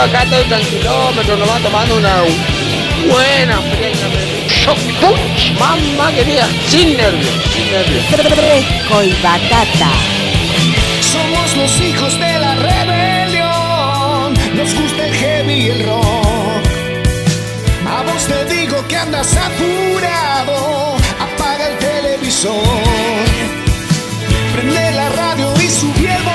Yo acá estoy tranquilómetro, nomás tomando una buena fría. Mamá querida, sin nervios, sin nervios. Fresco y batata. Somos los hijos de la rebelión. Nos gusta el heavy y el rock. A vos te digo que andas apurado. Apaga el televisor. Prende la radio y subí el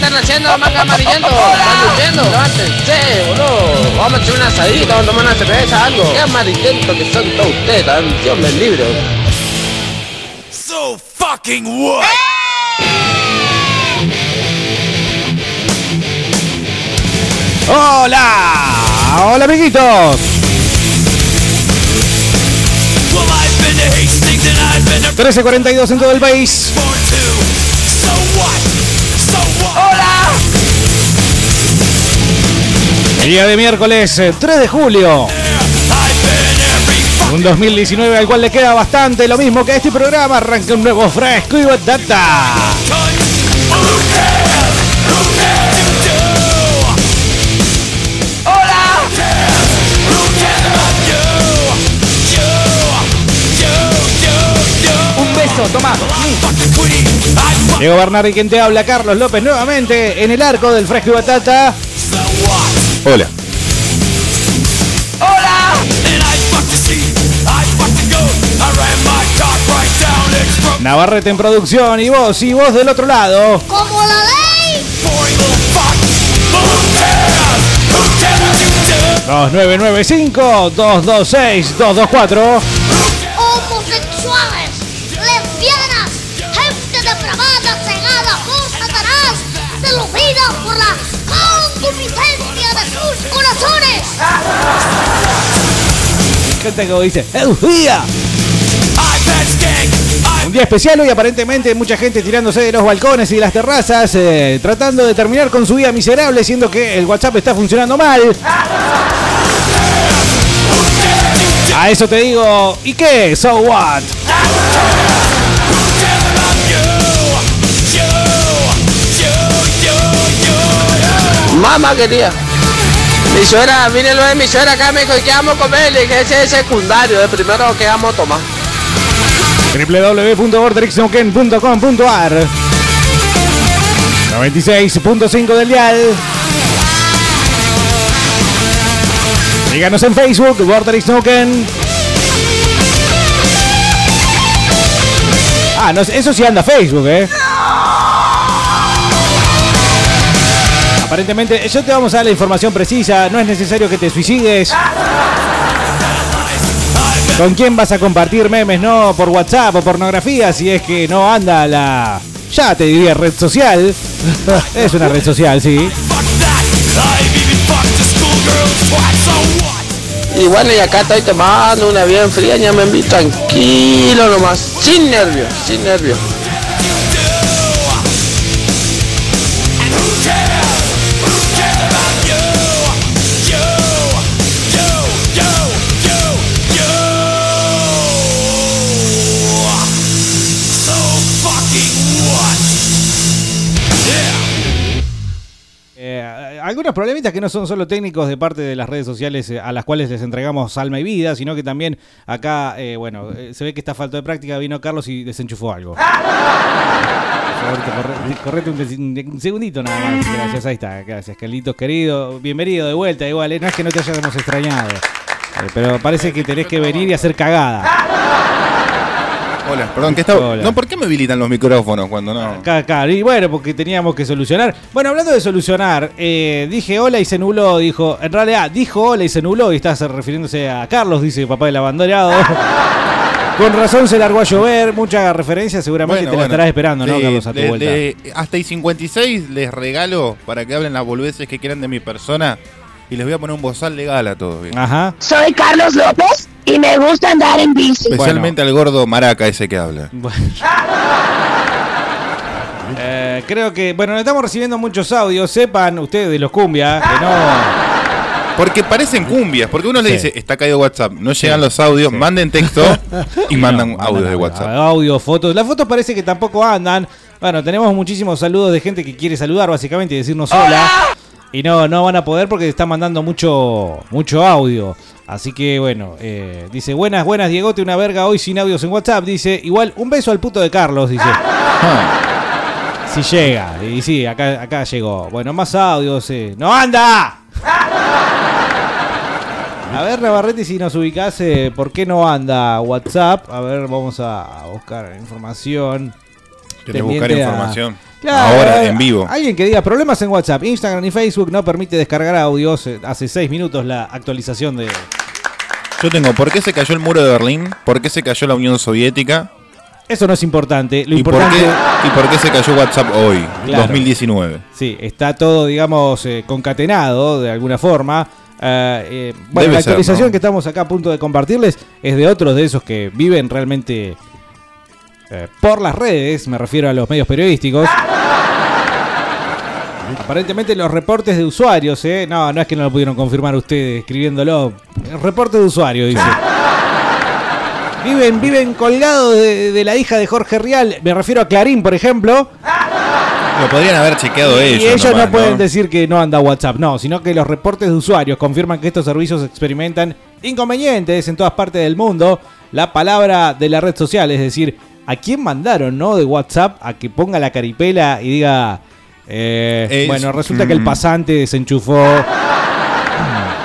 están haciendo, manga amarillento? ¿Están durmiendo? Levántense, boludo. Vamos a echar una asadita, vamos a tomar una cerveza, algo. Qué amarillento que son todos ustedes, tan Dios me libre. So fucking what? Hola, hola amiguitos. Well, I've been to Hastings and I've been to 13.42 en todo el país. Día de miércoles eh, 3 de julio. Un 2019 al cual le queda bastante lo mismo que a este programa. Arranca un nuevo fresco y batata. Un beso, fuck. Diego Bernardi, quien te habla, Carlos López, nuevamente en el arco del fresco y batata. Hola. Hola. Navarrete en producción y vos, y vos del otro lado. Como la ley. 2995 226 224 Gente que dice. I've had skank. Un día especial hoy, aparentemente mucha gente tirándose de los balcones y de las terrazas, eh, tratando de terminar con su vida miserable, siendo que el WhatsApp está funcionando mal. A eso te digo, ¿y qué? So what? Mamá querida. Mi suegra, mírenlo de mi suegra acá, me dijo, ¿qué vamos a comer? Le dije, ese es secundario, el primero que vamos a tomar. www.vortexnoken.com.ar 96.5 del dial. Síganos en Facebook, Noken. Ah, no, eso sí anda Facebook, eh. Aparentemente, yo te vamos a dar la información precisa. No es necesario que te suicides. ¿Con quién vas a compartir memes? No por WhatsApp o pornografía, si es que no anda la. Ya te diría red social. es una red social, sí. Y y acá estoy tomando una bien fría, ya me envío tranquilo nomás, sin nervios, sin nervios. Algunos problemitas que no son solo técnicos de parte de las redes sociales eh, a las cuales les entregamos alma y vida, sino que también acá, eh, bueno, eh, se ve que está falta de práctica. Vino Carlos y desenchufó algo. Correte un, un segundito nada más. Gracias, ahí está. Gracias, Carlitos querido. Bienvenido de vuelta. Igual, no es que no te hayamos extrañado. Pero parece que tenés que venir y hacer cagada. Hola, perdón, ¿qué está? Hola. No, ¿por qué me habilitan los micrófonos cuando no? Acá, acá. Y bueno, porque teníamos que solucionar. Bueno, hablando de solucionar, eh, dije hola y se nubló. Dijo, en realidad, dijo hola y se nubló. Y está refiriéndose a Carlos, dice papá del abandonado. Con razón se largó a llover. Mucha referencia, seguramente te la estarás esperando, ¿no, Sí, Carlos, a tu le- vuelta? le- hasta y 56 les regalo para que hablen las boludeces que quieran de mi persona. Y les voy a poner un bozal legal a todos. ¿bien? Ajá. Soy Carlos López y me gusta andar en bici. Especialmente al gordo maraca ese que habla. Bueno. Eh, creo que, bueno, estamos recibiendo muchos audios. Sepan ustedes de los cumbia que no. Porque parecen cumbias, porque uno le dice, está caído WhatsApp, no llegan los audios, manden texto y mandan audios de WhatsApp. Audio, fotos. Las fotos parece que tampoco andan. Bueno, tenemos muchísimos saludos de gente que quiere saludar, básicamente, y decirnos hola. Y no, no van a poder porque están mandando mucho, mucho audio. Así que bueno, eh, dice, buenas, buenas, Diegote, una verga hoy sin audios en WhatsApp. Dice, igual, un beso al puto de Carlos, dice. Si llega. Y sí, acá, acá llegó. Bueno, más audios. eh. ¡No anda! A ver, Navarrete, si nos ubicás, eh, ¿por qué no anda WhatsApp? A ver, vamos a buscar información. ¿Querés buscar a- información? Claro, Ahora, en vivo. Alguien que diga problemas en WhatsApp, Instagram y Facebook no permite descargar audios. Eh, Hace seis minutos la actualización de. Yo tengo, ¿por qué se cayó el muro de Berlín? ¿Por qué se cayó la Unión Soviética? Eso no es importante. Lo ¿Y por, importante. qué, ¿Y por qué se cayó WhatsApp hoy, Claro. 2019? Sí, está todo, digamos, eh, concatenado de alguna forma. Eh, eh, bueno, Debe la ser, actualización ¿no? que estamos acá a punto de compartirles es de otros de esos que viven realmente por las redes, me refiero a los medios periodísticos. Aparentemente los reportes de usuarios, ¿eh? No, no es que no lo pudieron confirmar ustedes escribiéndolo. Reporte de usuario, dice. Viven, viven colgados de, de la hija de Jorge Rial. Me refiero a Clarín, por ejemplo. Lo podrían haber chequeado Y ellos. ellos nomás, no pueden decir que no anda WhatsApp, no, sino que los reportes de usuarios confirman que estos servicios experimentan inconvenientes en todas partes del mundo. La palabra de la red social, es decir, ¿a quién mandaron, no? De WhatsApp a que ponga la caripela y diga. Eh, Es- bueno, resulta que el pasante desenchufó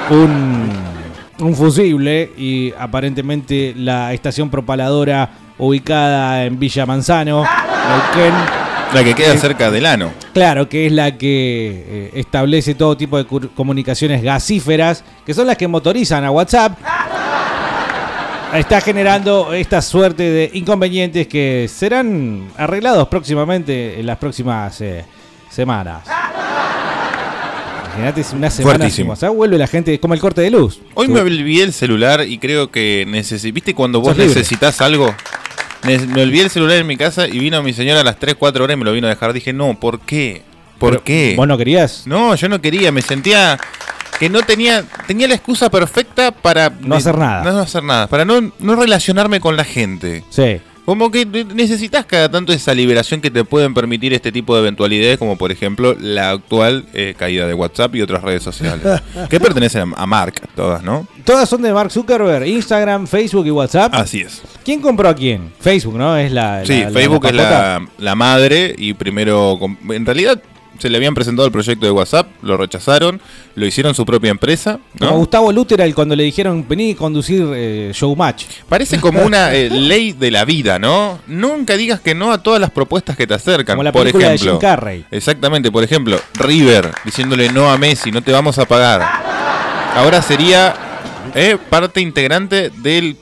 un, un fusible y aparentemente la estación propaladora ubicada en Villa Manzano, Neuquén, La que queda cerca del ano. Claro, que es la que eh, establece todo tipo de comunicaciones gasíferas, que son las que motorizan a WhatsApp. Está generando esta suerte de inconvenientes que serán arreglados próximamente en las próximas eh, semanas. Imagínate, es una semana. Fuertísimo. O sea, vuelve la gente, como el corte de luz. Hoy me olvidé el celular y creo que necesito. ¿Viste cuando vos necesitas algo? Me olvidé el celular en mi casa y vino mi señora a las 3, 4 horas y me lo vino a dejar. Dije, no, ¿por qué? ¿Por Pero, qué? ¿Vos no querías? No, yo no quería, me sentía que no tenía tenía la excusa perfecta para No hacer nada. No hacer nada, para no, no relacionarme con la gente. Sí. Como que ne- necesitas cada tanto esa liberación que te pueden permitir este tipo de eventualidades, como por ejemplo la actual eh, caída de WhatsApp y otras redes sociales. que pertenecen a Mark, todas, ¿no? Todas son de Mark Zuckerberg, Instagram, Facebook y WhatsApp. Así es. ¿Quién compró a quién? Facebook, ¿no? Es la. Sí, la- Facebook la es la, madre y primero, en realidad se le habían presentado el proyecto de WhatsApp, lo rechazaron, lo hicieron su propia empresa, ¿no? Como Gustavo Luteral cuando le dijeron vení a conducir eh, Showmatch. Parece como una eh, ley de la vida, ¿no? Nunca digas que no a todas las propuestas que te acercan. Como la por de ejemplo, Jim Carrey. Exactamente, por ejemplo, River diciéndole no a Messi, no te vamos a pagar. Ahora sería eh, parte integrante del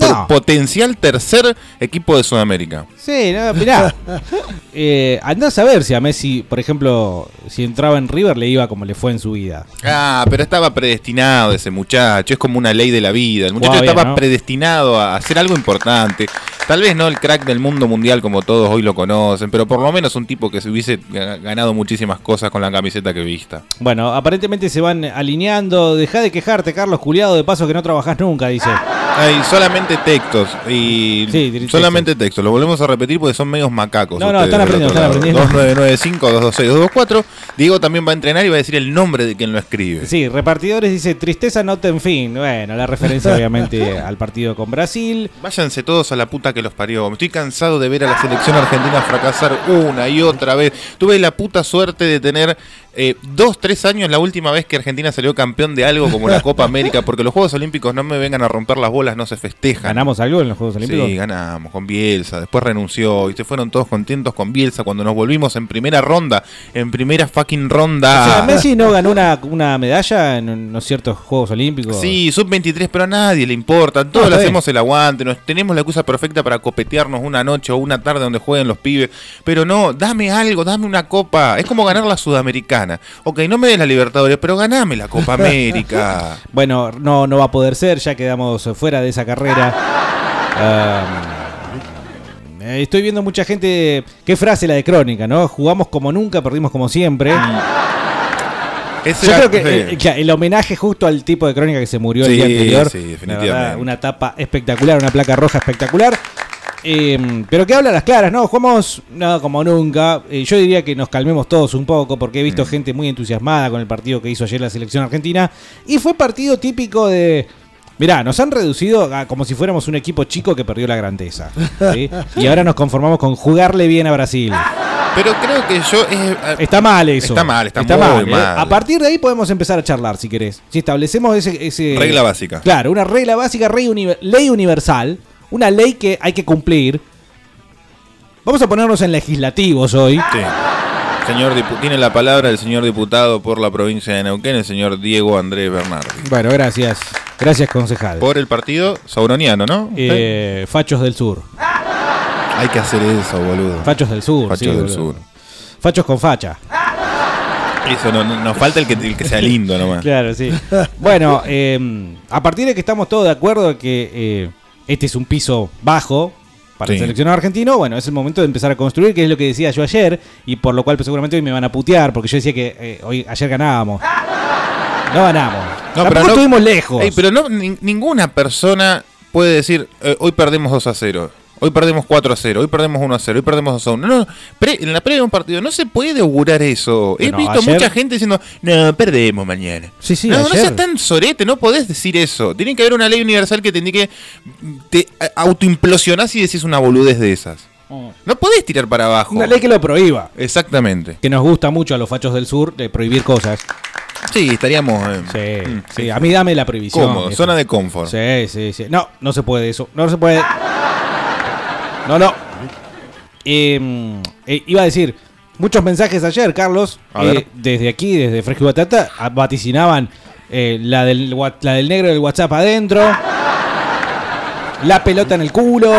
No. po- potencial tercer equipo de Sudamérica. Sí, no, mirá. eh, andás a ver si a Messi, por ejemplo, si entraba en River le iba como le fue en su vida. Ah, pero estaba predestinado ese muchacho, es como una ley de la vida. El muchacho bien, estaba ¿no? predestinado a hacer algo importante. Tal vez no el crack del mundo mundial como todos hoy lo conocen, pero por lo menos un tipo que se hubiese ga- ganado muchísimas cosas con la camiseta que vista. Bueno, aparentemente se van alineando. Deja de quejarte, Carlos Juliado, de paso que no trabajás nunca, dice. Hay solamente textos y Sí, solamente textos. Lo volvemos a repetir porque son medios macacos. No, no, están aprendiendo, están aprendiendo. 2995 226 224. Diego también va a entrenar y va a decir el nombre de quien lo escribe. Sí, repartidores dice tristeza nota en fin. Bueno, la referencia obviamente al partido con Brasil. Váyanse todos a la puta que los parió. Estoy cansado de ver a la selección argentina fracasar una y otra vez. Tuve la puta suerte de tener eh, dos, tres años la última vez que Argentina salió campeón de algo como la Copa América, porque los Juegos Olímpicos no me vengan a romper las bolas, no se festejan. ¿Ganamos algo en los Juegos Olímpicos? Sí, ganamos con Bielsa, después renunció y se fueron todos contentos con Bielsa cuando nos volvimos en primera ronda, en primera fucking ronda. O sea, Messi no ganó una, una medalla en unos ciertos Juegos Olímpicos. Sí, sub-23, pero a nadie le importa. Todos No, le hacemos el aguante. Nos, tenemos la excusa perfecta para copetearnos una noche o una tarde donde jueguen los pibes. Pero no, dame algo, dame una copa. Es como ganar la Sudamericana. Ok, no me des la Libertadores, pero ganame la Copa América. Bueno, no, no va a poder ser, ya quedamos fuera de esa carrera. Um, eh, estoy viendo mucha gente. Qué frase la de crónica, ¿no? Jugamos como nunca, perdimos como siempre. Ese Yo creo que eh, el homenaje justo al tipo de crónica que se murió el día anterior. sí, definitivamente. verdad, una tapa espectacular, una placa roja espectacular. Eh, pero que habla a las claras, ¿no? Jugamos nada como nunca. Eh, yo diría que nos calmemos todos un poco porque he visto Mm. gente muy entusiasmada con el partido que hizo ayer la selección argentina. Y fue partido típico de. Mirá, nos han reducido a como si fuéramos un equipo chico que perdió la grandeza. ¿sí? Y ahora nos conformamos con jugarle bien a Brasil. Pero creo que yo. eh, Está mal eso. Está mal, está muy ¿eh? mal. A partir de ahí podemos empezar a charlar, si querés. Si establecemos ese... ese- Regla básica. Claro, una regla básica, ley universal, una ley que hay que cumplir. Vamos a ponernos en legislativos hoy. Sí. Señor tiene la palabra el señor diputado por la provincia de Neuquén, el señor Diego Andrés Bernardi. Bueno, gracias. Gracias, concejal. Por el partido sauroniano, ¿no? Eh, Fachos del Sur. Hay que hacer eso, boludo. Fachos del Sur. Fachos sí, del boludo. Sur. Fachos con facha. Eso, no, no- nos falta el que, el que sea lindo nomás. Claro, sí. Bueno, eh, a partir de que estamos todos de acuerdo que eh, este es un piso bajo para el Sí. seleccionado argentino, bueno, es el momento de empezar a construir, que es lo que decía yo ayer, y por lo cual pues, seguramente hoy me van a putear, porque yo decía que eh, hoy ayer ganábamos. No ganamos. No, Tampoco pero no- estuvimos lejos. Ey, pero no, ni- ninguna persona puede decir, eh, hoy perdemos 2 a 0. Hoy perdemos 4 a 0, hoy perdemos 1 a 0, hoy perdemos 2 a 1. No, no, pre- en la previa de un partido no se puede augurar eso. He visto ayer- mucha gente diciendo, no, perdemos mañana. Sí, sí, no, no ayer. seas tan sorete, no podés decir eso. Tiene que haber una ley universal que te indique, te autoimplosionás y decís una boludez de esas. No podés tirar para abajo. Una ley que lo prohíba. Exactamente. Que nos gusta mucho a los fachos del sur de prohibir cosas. Sí, estaríamos Sí, eh, mm, sí, a mí dame la prohibición. cómodos, Eso. zona de confort. Sí, sí, sí. No, no se puede eso. No se puede. No, no. Eh, eh, iba a decir, muchos mensajes ayer, Carlos. A eh, desde aquí, desde Fresco y Batata, vaticinaban la, del, wa- la del negro del WhatsApp adentro. La pelota en el culo.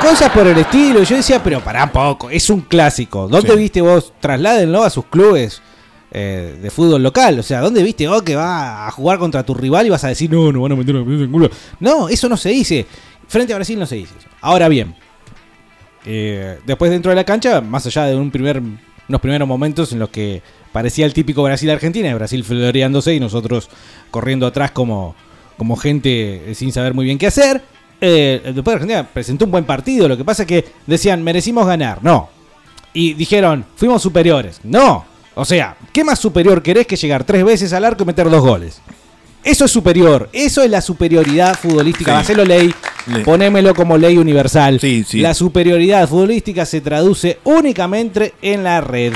Cosas por el estilo. Y Yo decía, pero pará un poco. Es un clásico. ¿Dónde Sí. viste vos? Trasládenlo a sus clubes. eh, de fútbol local, o sea, ¿dónde viste vos que va a jugar contra tu rival y vas a decir, no, no van a meter la pelota en el culo? No, eso no se dice. Frente a Brasil no se dice eso. Ahora bien, eh, después dentro de la cancha, más allá de un primer, unos primeros momentos en los que parecía el típico Brasil-Argentina, de Brasil floreándose y nosotros corriendo atrás como, como gente eh, sin saber muy bien qué hacer. eh, después Argentina presentó un buen partido, lo que pasa es que decían, merecimos ganar, no. Y dijeron, fuimos superiores, no. O sea, ¿qué más superior querés que llegar tres veces al arco y meter dos goles? Eso es superior, eso es la superioridad futbolística. Sí. Hacelo ley, Le- ponémelo como ley universal. Sí, sí. La superioridad futbolística se traduce únicamente en la red.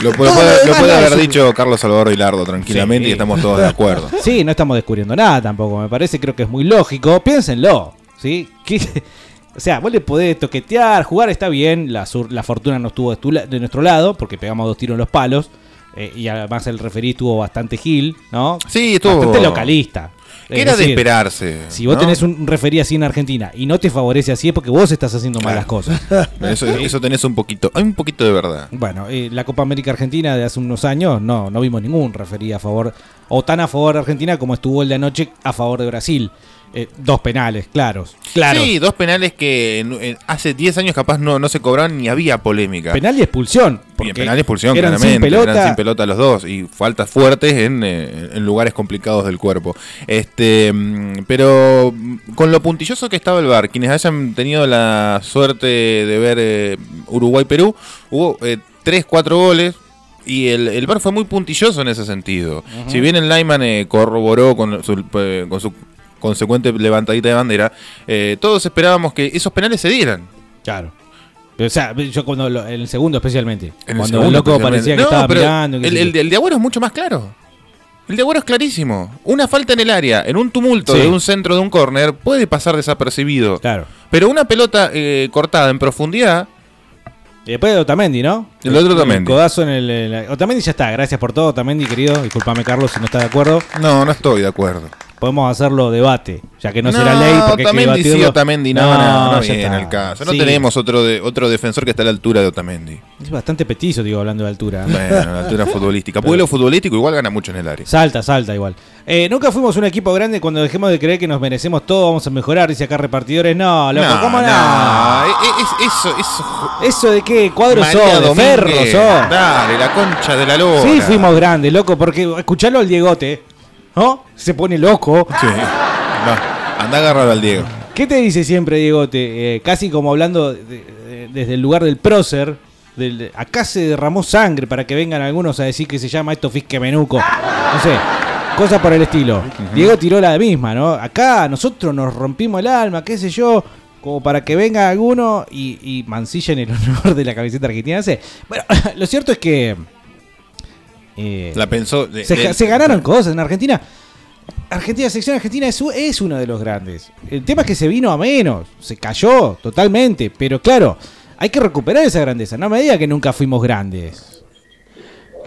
Lo puede, Todo lo puede- lo demás puede no haber un- dicho Carlos Salvador Hilardo tranquilamente y estamos todos de acuerdo. Sí, no estamos descubriendo nada tampoco, me parece, creo que es muy lógico. Piénsenlo, ¿sí? ¿Qué- O sea, vos le podés toquetear, jugar está bien, la, sur- la fortuna no estuvo de, tu de nuestro lado, porque pegamos dos tiros en los palos, eh, y además el referí estuvo bastante gil, ¿no? Sí, estuvo- Bastante localista. Que era de esperarse. Si vos ¿no? tenés un referí así en Argentina y no te favorece así es porque vos estás haciendo Claro. malas cosas. Eso, eso tenés un poquito. Hay un poquito de verdad. Bueno, eh, la Copa América Argentina de hace unos años no, no vimos ningún referí a favor, o tan a favor de Argentina como estuvo el de anoche a favor de Brasil. Eh, dos penales, claros. Claro. Sí, dos penales que hace 10 años capaz no, no se cobraron ni había polémica. Penal y expulsión. Porque penal y expulsión, eran claramente. Sin pelota, Eran sin pelota los dos. Y faltas fuertes en, eh, en lugares complicados del cuerpo. Este mm, Pero mm, con lo puntilloso que estaba el bar, quienes hayan tenido la suerte de ver eh, Uruguay-Perú, hubo 3, 4 goles. Y el, el VAR fue muy puntilloso en ese sentido. Si bien el Lyman eh, corroboró con su, eh, con su consecuente levantadita de bandera, eh, todos esperábamos que esos penales se dieran. Claro. O sea, yo cuando lo- en el segundo especialmente. En el cuando segundo, el loco parecía que No, estaba mirando. El, el, el de Agüero es mucho más claro. El de Agüero es clarísimo. Una falta en el área, en un tumulto Sí. de un centro de un córner, puede pasar desapercibido. Claro. Pero una pelota eh, cortada en profundidad, Y después de Otamendi, ¿no? El otro Otamendi. codazo en el, el- Otamendi ya está. Gracias por todo, Otamendi, querido. Disculpame, Carlos, si no está de acuerdo. no, no estoy de acuerdo. Podemos hacerlo debate, ya que no, No, será ley. Porque hay que Otamendi sí. Otamendi no, no, no, ya viene está. el caso. No Sí. tenemos otro de, otro defensor que está a la altura de Otamendi. Es bastante petizo, digo, hablando de altura. ¿eh? Bueno, la altura futbolística. Porque lo futbolístico igual gana mucho en el área. Salta, salta igual. Eh, nunca fuimos un equipo grande cuando dejemos de creer que nos merecemos todo, vamos a mejorar, dice acá repartidores. No, loco, ¿cómo no? no, e- e- eso, eso. ¿Eso de qué? ¿Cuadros son? ¿De Domínguez, ferro son? Dale, la concha de la lora. Sí, fuimos grandes, loco, porque escuchalo al Diegote, ¿no? Se pone loco. Sí. Va, anda a agarrar al Diego. ¿Qué te dice siempre Diegote? Eh, casi como hablando de- de- desde el lugar del prócer. del- acá se derramó sangre para que vengan algunos a decir que se llama esto fisque menuco. No sé, cosas por el estilo. Diego tiró la misma, ¿no? Acá nosotros nos rompimos el alma, qué sé yo, como para que venga alguno y, y mancillen el honor de la camiseta argentina. No sé. Bueno, lo cierto es que... eh, La pensó. de- se, de- se ganaron cosas en Argentina. Argentina, sección argentina es, es uno de los grandes. El tema es que se vino a menos, se cayó totalmente, pero claro, hay que recuperar esa grandeza. No me diga que nunca fuimos grandes.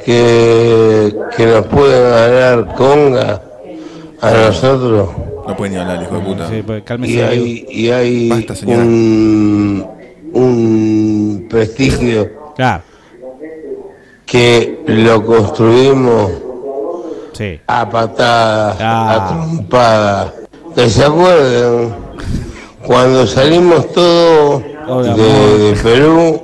que, que nos pueden ganar Conga a nosotros No puede ni hablar, hijo de puta. Sí, pues, y hay, y hay Basta, un, un prestigio Claro, que lo construimos sí. a patadas, Ah. a trompadas. Que se acuerden cuando salimos todos de, de Perú,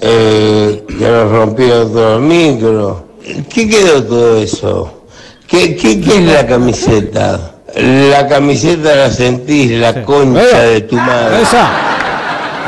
eh, que nos rompieron todo el micro. ¿Qué quedó todo eso? ¿Qué, qué, qué es la camiseta? La camiseta la sentís, la Sí. concha de tu madre. Esa.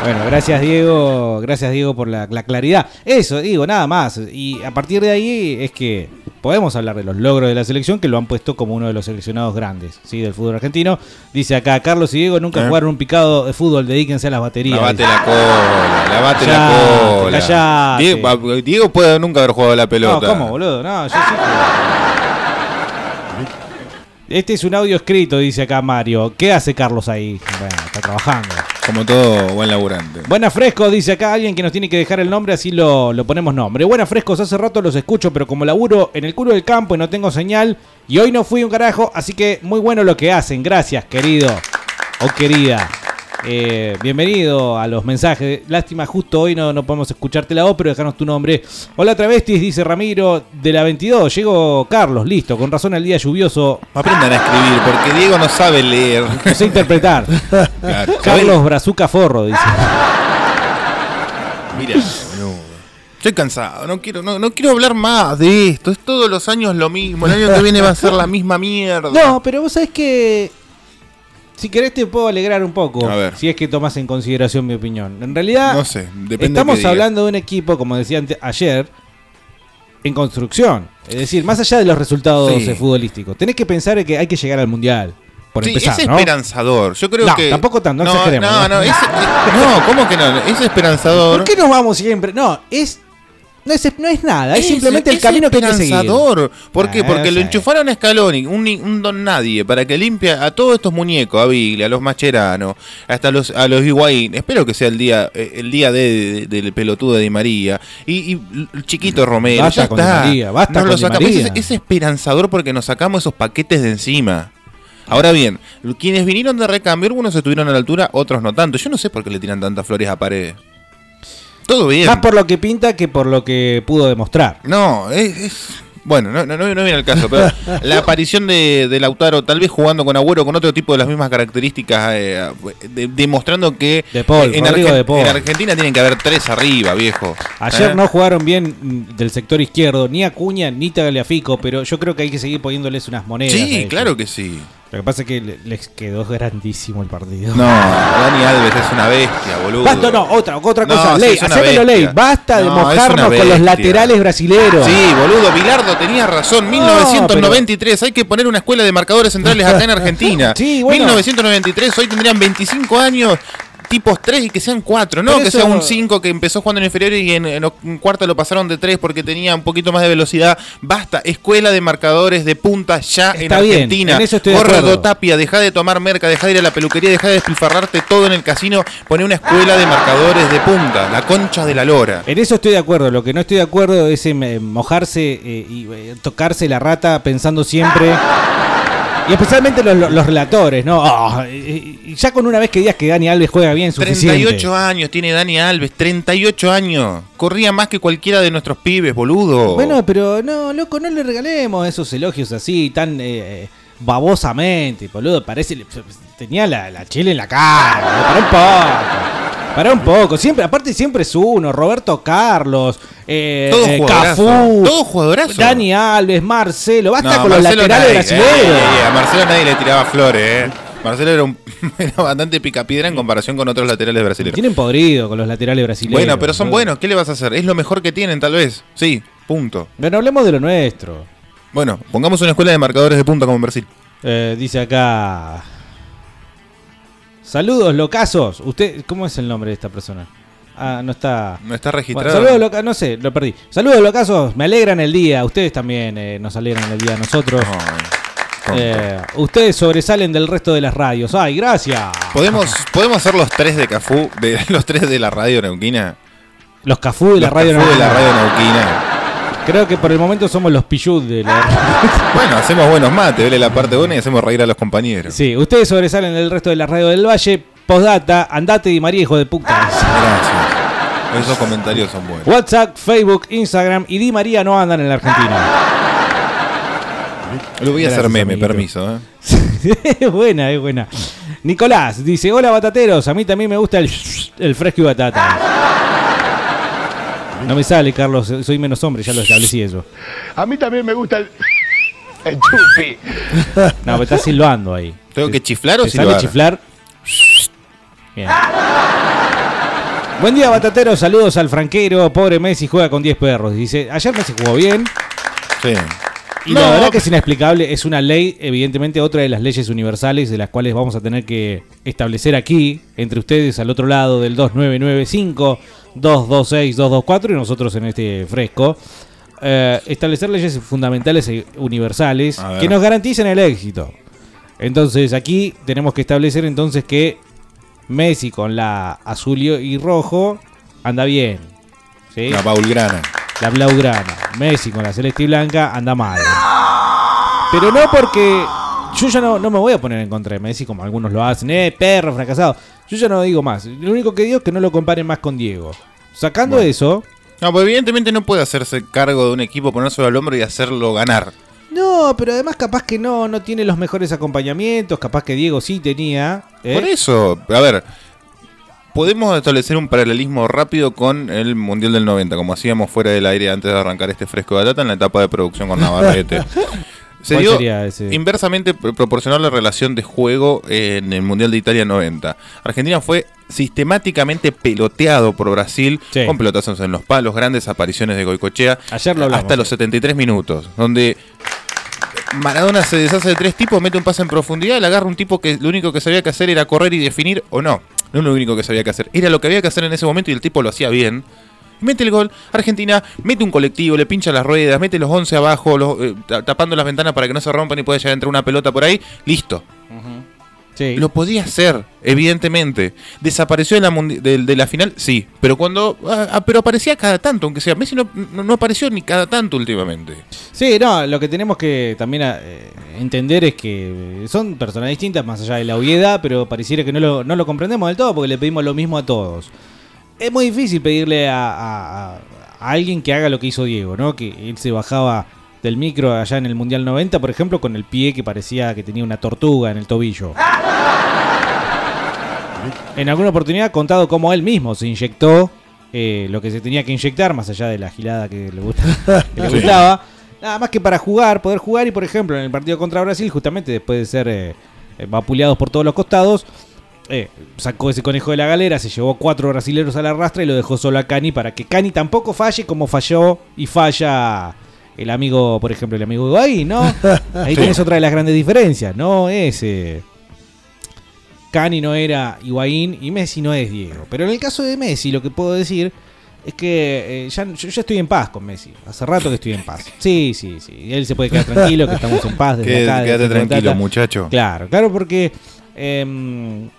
Bueno, gracias Diego, gracias Diego por la, la claridad. Eso, digo, nada más. Y a partir de ahí es que podemos hablar de los logros de la selección que lo han puesto como uno de los seleccionados grandes ¿sí? del fútbol argentino. Dice acá, Carlos y Diego nunca ¿Eh? jugaron un picado de fútbol, dedíquense a las baterías. Lavate dice. la cola, lavate la Callate, cola. callate. Diego, Diego puede nunca haber jugado la No, pelota. ¿cómo, boludo? No, yo sí que- Este es un audio escrito, dice acá Mario. ¿Qué hace Carlos ahí? Bueno, está trabajando. Como todo buen laburante. Buena Fresco, dice acá alguien que nos tiene que dejar el nombre, así lo, lo ponemos nombre. Buena Frescos, hace rato los escucho, pero como laburo en el culo del campo y no tengo señal, y hoy no fui un carajo, así que muy bueno lo que hacen. Gracias, querido o querida. Eh, bienvenido a los mensajes. Lástima, justo hoy no, no podemos escucharte la voz, pero dejanos tu nombre. Hola, travestis, dice Ramiro de la 22. Llegó Carlos, listo, con razón el día lluvioso. Aprendan a escribir, porque Diego no sabe leer. No sé interpretar. Claro. Carlos Brazuca Forro, dice. Mira, boludo. Estoy cansado, no quiero, no, no quiero hablar más de esto. Es todos los años lo mismo. El año que viene va a ser la misma mierda. No, pero vos sabés que. Si querés te puedo alegrar un poco. A ver. Si es que tomás en consideración mi opinión. En realidad. No sé, depende Estamos de hablando de un equipo, como decía ante- ayer, en construcción. Es decir, más allá de los resultados Sí. eh, futbolísticos. Tenés que pensar en que hay que llegar al mundial. Por Sí, empezar, es ¿no? esperanzador. Yo creo No, que. tampoco tanto, no no, exageremos, no, ¿no? no, es- es- no, ¿cómo que no? Es esperanzador. ¿Por qué nos vamos siempre? No, es. No es, no es nada, es, simplemente el es camino que hay que seguir. esperanzador. ¿Por qué? Eh, Porque lo enchufaron a Scaloni, un, un don nadie, para que limpie a todos estos muñecos, a Biglia, a los Macherano, hasta los, a los Higuaín. Espero que sea el día eh, el día de, de- del pelotudo de Di María. Y, y el chiquito Romero. Basta ya con Di está. María, basta Nos con lo Di sacamos. María. Es, es esperanzador porque nos sacamos esos paquetes de encima. Ahora bien, quienes vinieron de recambio, algunos estuvieron a la altura, otros no tanto. Yo no sé por qué le tiran tantas flores a paredes. Todo bien. Más por lo que pinta que por lo que pudo demostrar. No, es. es- bueno, no, no, no viene al caso, pero la aparición de, de Lautaro, tal vez jugando con Agüero con otro tipo de las mismas características, eh, de- demostrando que De Paul, en, Rodrigo Argen- de Paul. en Argentina tienen que haber tres arriba, viejo. Ayer ¿Eh? no jugaron bien mm, del sector izquierdo, ni Acuña ni Tagliafico, pero yo creo que hay que seguir poniéndoles unas monedas. Sí, claro que sí. Lo que pasa es que le- les quedó grandísimo el partido. No, Dani Alves es una bestia, boludo. Basta, no, otra, otra No, cosa. ley, hacémelo ley. Basta de No, una mojarnos con los laterales brasileros. Sí, boludo, Bilardo tenía razón. 1993, hay que poner una escuela de marcadores centrales acá en Argentina. Sí, bueno. 1993, hoy tendrían 25 años. Tipos 3 y que sean 4, no que sea un 5 que empezó jugando en inferior y en, en un cuarto lo pasaron de 3 porque tenía un poquito más de velocidad. Basta, escuela de marcadores de punta ya Está en Argentina. en acuerdo. Tapia, deja de tomar merca, deja de ir a la peluquería, deja de despilfarrarte todo en el casino, poné una escuela de marcadores de punta, la concha de la lora. En eso estoy de acuerdo. Lo que no estoy de acuerdo es en eh, mojarse eh, y eh, tocarse la rata pensando siempre. Y especialmente los, los- relatores, ¿no? Ah, ya con una vez que digas que Dani Alves juega bien, suficiente. 38 años tiene Dani Alves, 38 años. Corría más que cualquiera de nuestros pibes, boludo. Bueno, pero no, loco, no le regalemos esos elogios así, tan eh, babosamente, boludo. Parece. Tenía la, la chile en la cara. Poco. Para un poco. Siempre, aparte, siempre es uno. Roberto Carlos. Eh, Todo eh, jugadorazo. Cafú. Todo jugadorazo. Dani Alves, Marcelo. Basta No, con los Marcelo laterales nadie, brasileños. eh, eh, a Marcelo nadie le tiraba flores, eh. Marcelo era, un, era bastante picapiedra en comparación con otros laterales brasileños. Tienen podrido con los laterales brasileños. Bueno, pero son buenos. ¿Qué le vas a hacer? Es lo mejor que tienen, tal vez. Sí, punto. Bueno, hablemos de lo nuestro. Bueno, pongamos una escuela de marcadores de punta como en Brasil. Eh, dice acá. Saludos, locazos. Usted, ¿cómo es el nombre de esta persona? Ah, no está. No está Bueno, registrado. saludos, loca- no sé, lo perdí. Saludos, locazos. Me alegran el día. Ustedes también eh, nos alegran el día a nosotros. Eh, ustedes sobresalen del resto de las radios. Ay, gracias. ¿Podemos, ¿Podemos ser los tres de Cafú, de los tres de la radio neuquina? Los Cafú de la radio. Cafú de la Neuquina. radio neuquina. Creo que por el momento somos los Pillud de la. Bueno, hacemos buenos mates, vele la parte buena y hacemos reír a los compañeros. sí, ustedes sobresalen del resto de la radio del Valle. Postdata, andate y María, hijo de puta. Gracias. Esos comentarios son buenos. WhatsApp, Facebook, Instagram y Di María no andan en la Argentina. Lo voy a hacer Gracias, meme, amiguito. permiso. ¿eh? es buena, es buena. Nicolás dice: Hola batateros, a mí también me gusta el, el fresco y batata. No me sale, Carlos, soy menos hombre, ya lo establecí eso. A mí también me gusta el, el chupi. No, me está silbando ahí. ¿Tengo que chiflar o ¿Te sale silbar? chiflar? Bien. Buen día, batateros. Saludos al franquero. Pobre Messi juega con 10 perros. Dice: Ayer Messi jugó bien. Sí. Y la verdad que es inexplicable, es una ley, evidentemente otra de las leyes universales de las cuales vamos a tener que establecer aquí, entre ustedes al otro lado del 2995, 226, 224 y nosotros en este fresco, eh, establecer leyes fundamentales e universales que nos garanticen el éxito. Entonces aquí tenemos que establecer entonces que Messi con la azul y rojo anda bien. ¿sí? La baulgrana. La blaugrana. Messi con la celeste y blanca anda mal. Pero no porque yo ya no, no me voy a poner en contra de Messi como algunos lo hacen. Eh, perro, fracasado. Yo ya no digo más. Lo único que digo es que no lo comparen más con Diego. Sacando Bueno. eso, No, pues evidentemente no puede hacerse cargo de un equipo, ponérselo al hombro y hacerlo ganar. no, pero además capaz que no, no tiene los mejores acompañamientos. Capaz que Diego sí tenía. ¿eh? Por eso, a ver, podemos establecer un paralelismo rápido con el Mundial del 90, como hacíamos fuera del aire antes de arrancar este fresco de data en la etapa de producción con Navarrete. Se ¿Cuál dio inversamente pro- proporcional la relación de juego en el Mundial de Italia 90. Argentina fue sistemáticamente peloteado por Brasil Sí. con pelotazos en los palos, grandes apariciones de Goicochea Ayer lo hablamos. hasta los 73 minutos, donde Maradona se deshace de tres tipos, mete un pase en profundidad, le agarra un tipo que lo único que sabía que hacer era correr y definir o no. No es lo único que sabía que hacer, era lo que había que hacer en ese momento y el tipo lo hacía bien. Mete el gol, Argentina mete un colectivo, le pincha las ruedas, mete los 11 abajo, eh, ta- tapando las ventanas para que no se rompan y pueda llegar a entrar una pelota por ahí, listo. Sí. Lo podía hacer, evidentemente. Desapareció de la, de, de la final, sí. Pero cuando. ah, ah, pero aparecía cada tanto, aunque sea. Messi no, no- apareció ni cada tanto últimamente. Sí, no, lo que tenemos que también eh, entender es que son personas distintas, más allá de la obviedad, pero pareciera que no lo, no lo comprendemos del todo porque le pedimos lo mismo a todos. Es muy difícil pedirle a- a- a alguien que haga lo que hizo Diego, ¿no? Que él se bajaba del micro allá en el Mundial 90, por ejemplo, con el pie que parecía que tenía una tortuga en el tobillo. En alguna oportunidad ha contado cómo él mismo se inyectó eh, lo que se tenía que inyectar, más allá de la gilada que le, gusta- que le Sí. gustaba. Nada más que para jugar, poder jugar y por ejemplo en el partido contra Brasil, justamente después de ser eh, eh, vapuleados por todos los costados, eh, sacó ese conejo de la galera, se llevó cuatro brasileros a la rastra y lo dejó solo a Cani para que Cani tampoco falle como falló y falla el amigo, por ejemplo, el amigo Higuaín, ¿no? Ahí Sí. tenés otra de las grandes diferencias, no es... eh, Cani no era Higuaín y Messi no es Diego. Pero en el caso de Messi, lo que puedo decir es que eh, ya, yo ya estoy en paz con Messi. Hace rato que estoy en paz. Sí, sí, sí. Él se puede quedar tranquilo, que estamos en paz desde Qué- acá. quédate tranquilo, muchacho. Claro, claro, porque em,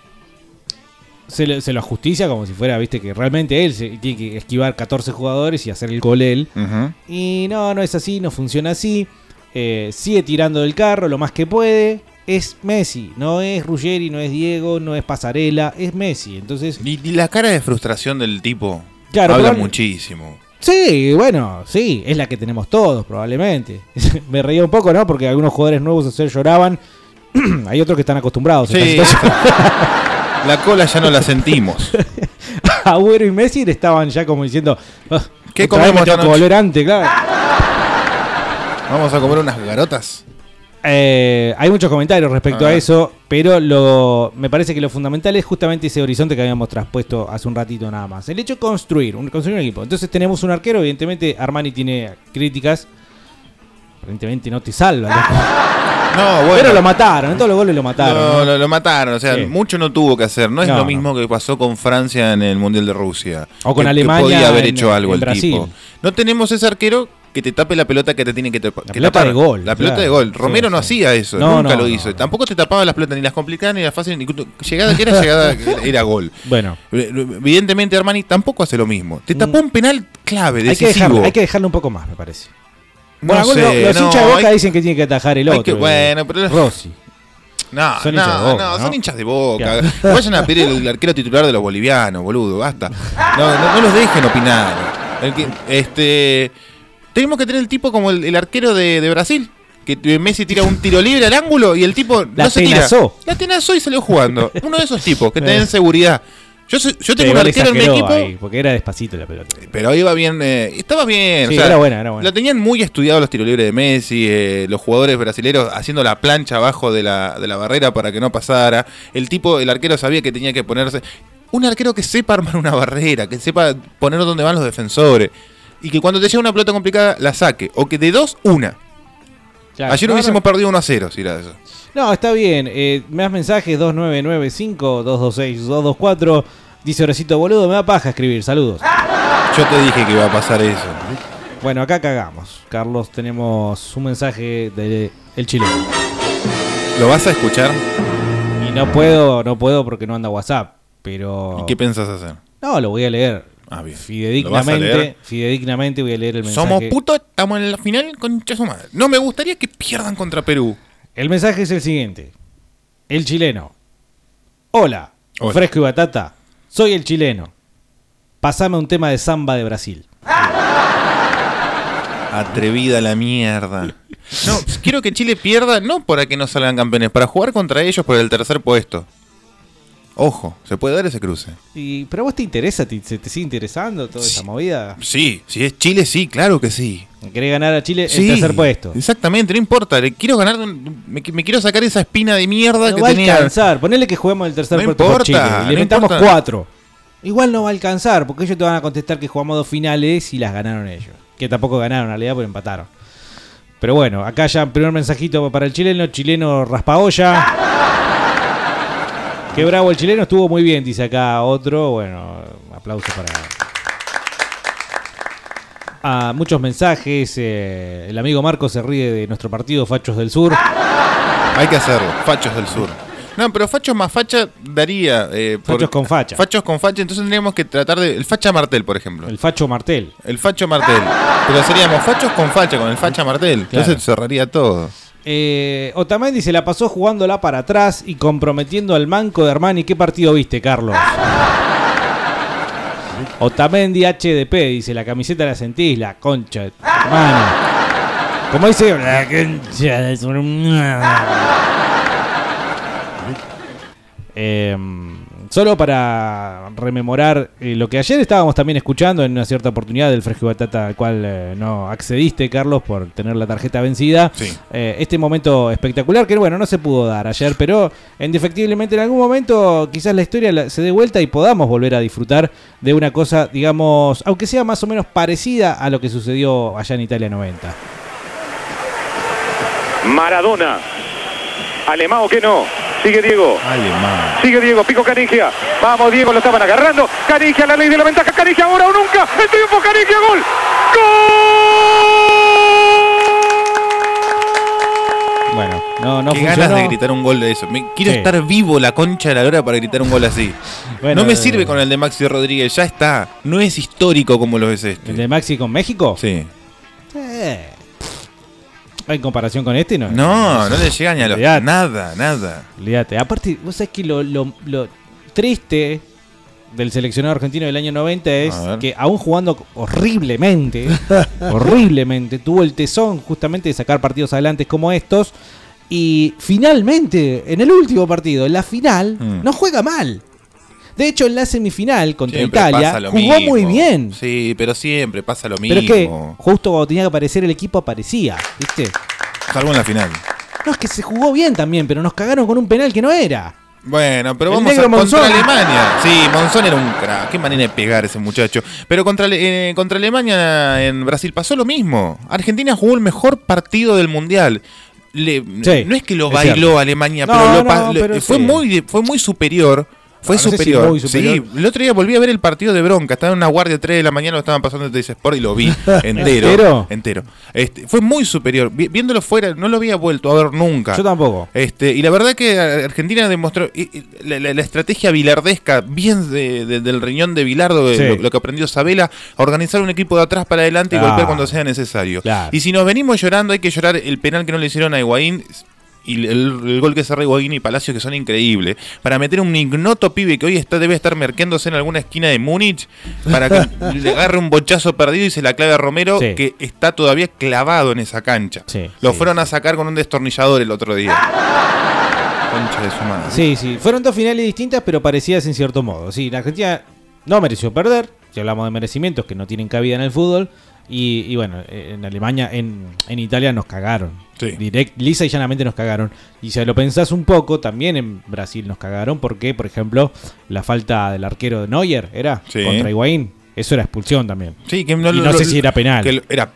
se, le- se lo ajusticia como si fuera, viste, que realmente él se, tiene que esquivar 14 jugadores y hacer el gol él. Y no, no es así, no funciona así. Eh, sigue tirando del carro lo más que puede. Es Messi, no es Ruggeri, no es Diego, no es Pasarela, es Messi. Entonces, Y, y la cara de frustración del tipo Claro, habla pero- muchísimo. sí, bueno, sí, es la que tenemos todos probablemente. Me reía un poco, ¿no? Porque algunos jugadores nuevos ayer lloraban. Hay otros que están acostumbrados. Sí. La cola ya no la sentimos. Agüero y Messi estaban ya como diciendo, "Ah, ¿Qué comemos esta que noche?" volver antes, claro. Vamos a comer unas garotas. Eh, hay muchos comentarios respecto Ah. a eso, pero lo, me parece que lo fundamental es justamente ese horizonte que habíamos traspuesto hace un ratito nada más. El hecho de construir, un, construir un equipo. Entonces tenemos un arquero, evidentemente Armani tiene críticas. Evidentemente no te salva. No, bueno. Pero lo mataron, en todos los goles lo mataron. No, ¿no? lo, lo mataron, o sea, Sí. mucho no tuvo que hacer. No es No, lo mismo que pasó con Francia en el Mundial de Rusia. O con Que- que Alemania podía haber en- hecho algo el Brasil. tipo. No tenemos ese arquero que te tape la pelota que te tiene que, tapa- que pelota tapar. de gol, La pelota claro. de gol. Romero Sí, no sí. hacía eso, No, nunca no, lo no, hizo. Tampoco te tapaba las pelotas, ni las complicadas, ni las fáciles, ni llegada que era llegada era gol. Bueno, Evidentemente Armani tampoco hace lo mismo. Te tapó un penal clave, hay que, decisivo. dejarlo, hay que dejarlo un poco más, me parece. No Bueno, sé, los no, hinchas de Boca hay- dicen que tiene que atajar el otro. que- eh, bueno, pero- Rossi. No, Son no, hinchas de Boca, no, son hinchas de boca. Claro. Vayan a pedir el, arquero titular de los bolivianos, boludo, basta. No, no, los dejen opinar. El que- este, tenemos que tener el tipo como el, el arquero de, de Brasil. Que Messi tira un tiro libre al ángulo y el tipo La no se tira. tenazó. La tenazó y salió jugando. Uno de esos tipos que tienen seguridad. Yo, yo tengo un arquero en mi equipo. ahí, porque era despacito la pelota. Pero iba bien, eh, estaba bien. Sí, o sea, era buena, era buena. Lo tenían muy estudiado los tiros libres de Messi, eh, los jugadores brasileños haciendo la plancha abajo de la, de la barrera para que no pasara. El tipo, el arquero sabía que tenía que ponerse. Un arquero que sepa armar una barrera, que sepa poner dónde van los defensores. Y que cuando te llega una pelota complicada, la saque. O que de dos, una. Claro, Ayer no, hubiésemos perdido 1 a 0, si era eso. No, está bien. Eh, me das mensajes 2995-226-224. Dice Horecito, boludo, me da paja escribir. Saludos. Yo te dije que iba a pasar eso. Bueno, acá cagamos. Carlos, tenemos un mensaje de el chileno. ¿Lo vas a escuchar? Y no puedo, no puedo porque no anda WhatsApp. Pero. ¿Y qué pensás hacer? No, lo voy a leer. Ah, bien. ¿Lo vas a Fidedignamente, fidedignamente voy a leer el mensaje. Somos putos, estamos en la final con su madre. No me gustaría que pierdan contra Perú. El mensaje es el siguiente. El chileno. Hola, Hola. fresco y batata. Soy el chileno. Pasame un tema de samba de Brasil. Atrevida la mierda. No, quiero que Chile pierda, no para que no salgan campeones, para jugar contra ellos por el tercer puesto. Ojo, se puede dar ese cruce. Y, ¿Pero a vos te interesa? ¿Te, te sigue interesando toda esa movida? Sí, si es Chile, sí, claro que sí. ¿Querés ganar a Chile Sí, el tercer puesto? Exactamente, no importa. Le quiero ganar, me, me quiero sacar esa espina de mierda No que va a alcanzar. Ponele que juguemos el tercer No puesto por importa, Chile. Y no le metamos importa. cuatro. Igual no va a alcanzar, porque ellos te van a contestar que jugamos dos finales y las ganaron ellos. Que tampoco ganaron en realidad, pero empataron. Pero bueno, acá ya primer mensajito para el chileno, chileno raspaolla. Qué bravo el chileno, estuvo muy bien, dice acá otro. Bueno, aplauso para. Ah, muchos mensajes. eh, el amigo Marco se ríe de nuestro partido Fachos del Sur. Hay que hacerlo, fachos del sur. No, pero fachos más facha daría. eh, por- Fachos con facha. Fachos con facha, entonces tendríamos que tratar de. El facha martel, por ejemplo. El Facho Martel. El facho martel. Pero seríamos fachos con facha, con el facha martel. Claro. Entonces cerraría todo. Eh, Otamendi se la pasó jugándola para atrás y comprometiendo al manco de Armani. ¿Qué partido viste, Carlos? Otamendi HDP, dice, la camiseta la sentís, la concha hermano. Como dice, la concha de su. Eh, solo para rememorar eh, lo que ayer estábamos también escuchando en una cierta oportunidad del Fresco y Batata al cual eh, no accediste, Carlos, por tener la tarjeta vencida. Sí. Eh, este momento espectacular que, bueno, no se pudo dar ayer, pero indefectiblemente en algún momento quizás la historia se dé vuelta y podamos volver a disfrutar de una cosa, digamos, aunque sea más o menos parecida a lo que sucedió allá en Italia 90. Maradona. Alemão que no. Sigue Diego. Alemán. Sigue Diego, pico Canigia. Vamos, Diego, lo estaban agarrando. Canigia, la ley de la ventaja. Canigia ahora o nunca. El triunfo Canigia, gol. Bueno, no, no Qué funcionó. ganas de gritar un gol de eso. Me- quiero Sí. estar vivo la concha de la hora para gritar un gol así. Bueno, no me eh, sirve con el de Maxi Rodríguez, ya está. No es histórico como lo es este. ¿El de Maxi con México? Sí. Eh. En comparación con este, no. No, no le llega ni a los. Olvidate. Nada, nada. Olvídate. Aparte, vos sabés que lo, lo- lo triste del seleccionado argentino del año 90 es que aún jugando horriblemente, horriblemente, tuvo el tesón justamente de sacar partidos adelante como estos. Y finalmente, en el último partido, en la final, Mm. no juega mal. De hecho, en la semifinal contra Siempre Italia jugó mismo. muy bien. Sí, pero siempre pasa lo mismo. Pero es que justo cuando tenía que aparecer el equipo aparecía, ¿viste? Salvo en la final. No, es que se jugó bien también, pero nos cagaron con un penal que no era. Bueno, pero El vamos a negro contra Monzón. Alemania. Sí, Monzón era un crack. Qué manera de pegar ese muchacho. Pero contra, eh, contra Alemania en Brasil pasó lo mismo. Argentina jugó el mejor partido del mundial. Le- Sí, no es que lo es bailó cierto. Alemania, No, pero, lo no, pa- lo- pero fue, sí. muy, fue muy superior. Fue No, no sé si superior. Sí, el otro día volví a ver el partido de bronca. Estaba en una guardia 3 de la mañana, lo estaban pasando en Sport y lo vi entero. ¿Entero? entero. Este, fue muy superior. Vi- viéndolo fuera, no lo había vuelto a ver nunca. Yo tampoco. Este, y la verdad que Argentina demostró y- y la, la- la estrategia bilardesca, bien de- de- del riñón de Bilardo, de Sí. lo, lo que aprendió Sabela, a organizar un equipo de atrás para adelante y Claro. golpear cuando sea necesario. Claro. Y si nos venimos llorando, hay que llorar el penal que no le hicieron a Higuaín y el, el gol que cerró Higuaín y Palacios, que son increíbles, para meter un ignoto pibe que hoy está debe estar merqueándose en alguna esquina de Múnich, para que le agarre un bochazo perdido y se la clave a Romero, Sí. que está todavía clavado en esa cancha. Sí, Lo sí. fueron a sacar con un destornillador el otro día. Concha de su madre. Sí, sí. Fueron dos finales distintas, pero parecidas en cierto modo. Sí, la Argentina no mereció perder. Si hablamos de merecimientos que no tienen cabida en el fútbol. Y, y bueno, eh, en Alemania, en, en Italia nos cagaron. Sí. Direct, lisa y llanamente nos cagaron. Y si lo pensás un poco, también en Brasil nos cagaron. Porque, por ejemplo, la falta del arquero de Neuer era Sí. contra Higuaín. Eso era expulsión también. Sí, que Y no lo- sé lo- si era penal. que era,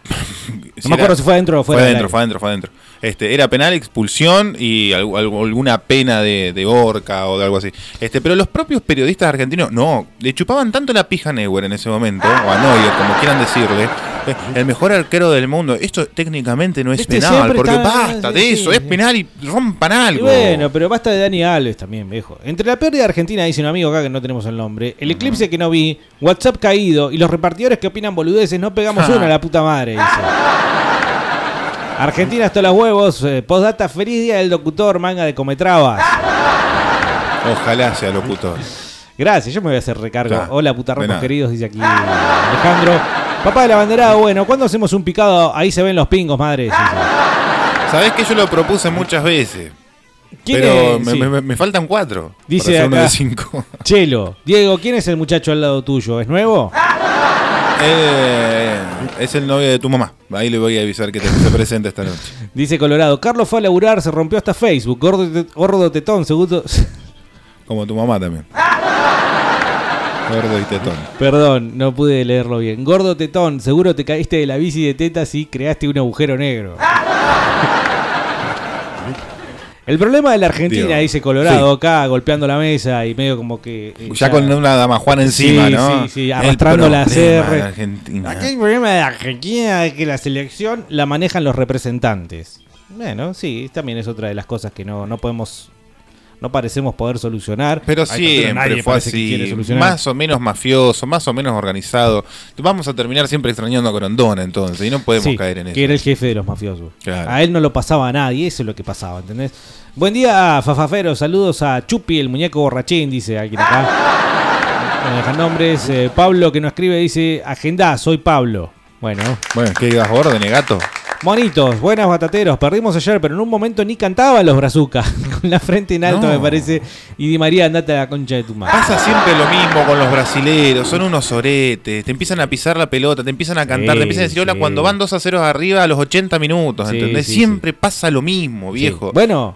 No me acuerdo si fue adentro o fuera Fue del adentro, fue adentro, fue adentro. Este, era penal, expulsión y al- al- alguna pena de, de horca o de algo así. Este, pero los propios periodistas argentinos, no, le chupaban tanto la pija a Neuer en ese momento, o a Neuer, como quieran decirle, eh, el mejor arquero del mundo. Esto técnicamente no es Este penal, porque está- basta de sí, eso, sí, es penal y rompan Y algo. bueno, pero basta de Dani Alves también, viejo. Entre la pérdida de Argentina, dice un amigo acá que no tenemos el nombre, el eclipse que no vi, WhatsApp caído y los repartidores que opinan boludeces, no pegamos Ja. una a la puta madre, dice. Argentina hasta los huevos, eh, postdata, feliz día del locutor, manga de cometrabas. Ojalá sea locutor. Gracias, yo me voy a hacer recargo. Ya, Hola putarrocos queridos, dice aquí Alejandro. Papá de la banderada, bueno, ¿cuándo hacemos un picado? Ahí se ven los pingos, madre. Sabés que yo lo propuse muchas veces. ¿Quién Pero es? me, Sí. me- me faltan cuatro. Dice para hacer uno acá. de cinco. Chelo, Diego, ¿quién es el muchacho al lado tuyo? ¿Es nuevo? Eh, es el novio de tu mamá. Ahí le voy a avisar que te, se presente esta noche. Dice Colorado, Carlos fue a laburar, se rompió hasta Facebook, gordo, te- gordo tetón, segundo... Como tu mamá también. Gordo y tetón. Perdón, no pude leerlo bien. Gordo tetón, seguro te caíste de la bici de tetas y creaste un agujero negro. El problema de la Argentina, Digo, dice Colorado, sí. acá golpeando la mesa y medio como que... eh, Ya con una dama Juana encima, Sí, ¿no? sí, sí, arrastrando la CR. Argentina. Aquí el problema de Argentina es que la selección la manejan los representantes. Bueno, sí, también es otra de las cosas que no, no podemos, no parecemos poder solucionar. Pero nadie siempre fue que así, más o menos mafioso, más o menos organizado. Vamos a terminar siempre extrañando a Corondona entonces, y no podemos Sí, caer en eso. Que era el jefe de los mafiosos. Claro. A él no lo pasaba a nadie, eso es lo que pasaba, ¿entendés? Buen día, Fafafero. Saludos a Chupi, el muñeco borrachín, dice alguien acá. No dejan nombres. Eh, Pablo, que nos escribe, dice: Agenda, soy Pablo. Bueno. Bueno, ¿qué digas gordo, negato? Monitos, buenas batateros. Perdimos ayer, pero en un momento ni cantaban los brazucas. Con la frente en alto, No. me parece. Y Di María, andate a la concha de tu madre. Pasa siempre lo mismo con los brasileros, son unos oretes, te empiezan a pisar la pelota, te empiezan a cantar, Sí, te empiezan a decir hola sí. cuando van 2 a 0 arriba a los 80 minutos, ¿entendés? siempre pasa lo mismo, viejo. Bueno,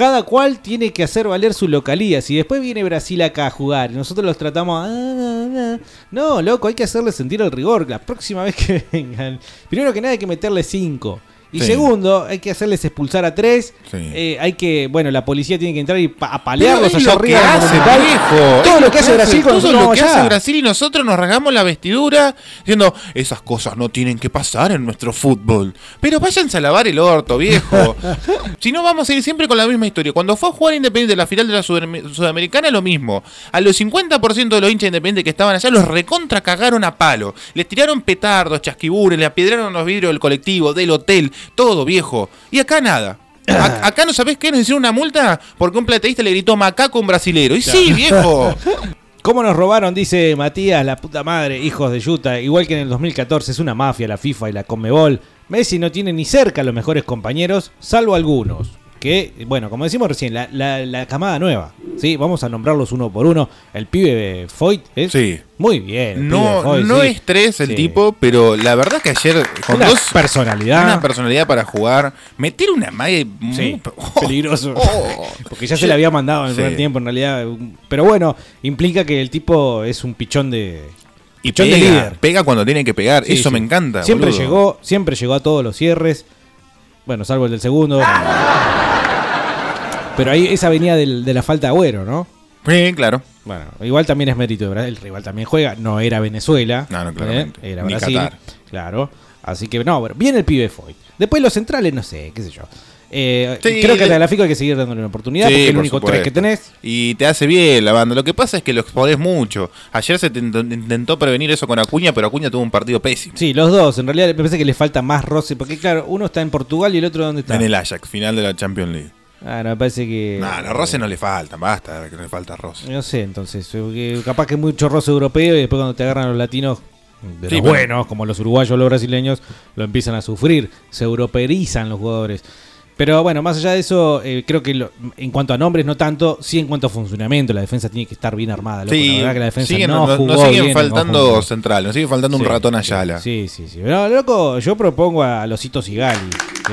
cada cual tiene que hacer valer su localía. Si después viene Brasil acá a jugar y nosotros los tratamos. "Ah, ah, ah". No, loco, hay que hacerles sentir el rigor. La próxima vez que vengan. Primero que nada hay que meterle 5. Y Sí. segundo, hay que hacerles expulsar a tres. Sí. Eh, hay que, bueno, la policía tiene que entrar y pa- apalearlos allá arriba. Todo lo que hace Brasil cuando todo lo que hace. Brasil y nosotros nos rasgamos la vestidura diciendo esas cosas no tienen que pasar en nuestro fútbol. Pero váyanse a lavar el orto, viejo. si no vamos a ir siempre con la misma historia. Cuando fue a jugar Independiente la final de la Sudam- Sudamericana lo mismo. A los 50% de los hinchas independientes que estaban allá los recontra cagaron a palo. Les tiraron petardos, chasquibures, le apiedraron los vidrios del colectivo, del hotel, todo viejo. Y acá nada. A- acá no sabés qué, nos hicieron una multa porque un plateísta le gritó macaco a un brasilero. Y sí, viejo. ¿Cómo nos robaron? Dice Matías, la puta madre, hijos de Utah. Igual que en el 2014 es una mafia la FIFA y la Conmebol. Messi no tiene ni cerca a los mejores compañeros, salvo algunos. Que, bueno, como decimos recién, la, la- la camada nueva. Sí, vamos a nombrarlos uno por uno. El pibe Foyt es Sí. muy bien. No, Foyt, no sí. es tres el Sí. tipo, pero la verdad que ayer con Una dos personalidad. una personalidad para jugar, meter una muy- peligroso. Oh. Porque ya se le había mandado en el primer tiempo, en realidad. Pero bueno, implica que el tipo es un pichón de. y pichón de pega, líder. pega cuando tiene que pegar. Eso me encanta. Siempre boludo. llegó, siempre llegó a todos los cierres. Bueno, salvo el del segundo. Pero ahí esa venía del- de la falta de agüero, ¿no? Sí, claro. Bueno, igual también es mérito de Brasil. El rival también juega. No era Venezuela. No, no, ¿eh? claramente. Era Ni Brasil. Qatar. Claro. Así que no, bueno, bien el pibe Foy. Después los centrales, no sé, qué sé yo. Eh, Sí, creo que a de- Tagliafico hay que seguir dándole una oportunidad Sí, porque es el único supuesto. tres que tenés. Y te hace bien la banda. Lo que pasa es que lo exponés mucho. Ayer se te intentó- intentó prevenir eso con Acuña, pero Acuña tuvo un partido pésimo. Sí, los dos. En realidad me parece que le falta más roce. Porque claro, uno está en Portugal y el otro ¿dónde está? En el Ajax, final de la Champions League. Ah, no, me parece que... No, los roces no le faltan, basta que no le falta roce. No sé, entonces, capaz que es mucho roce europeo y después cuando te agarran los latinos, de Sí, los pero- buenos, como los uruguayos o los brasileños, lo empiezan a sufrir, se europeizan los jugadores. Pero bueno, más allá de eso, eh, creo que lo- en cuanto a nombres no tanto, sí en cuanto a funcionamiento, la defensa tiene que estar bien armada. loco. la verdad que la defensa siguen- no jugó nos siguen bien en faltando central, nos sigue faltando un Sí, ratón Ayala. Sí, sí, sí. Pero loco, yo propongo a Losito Sigali.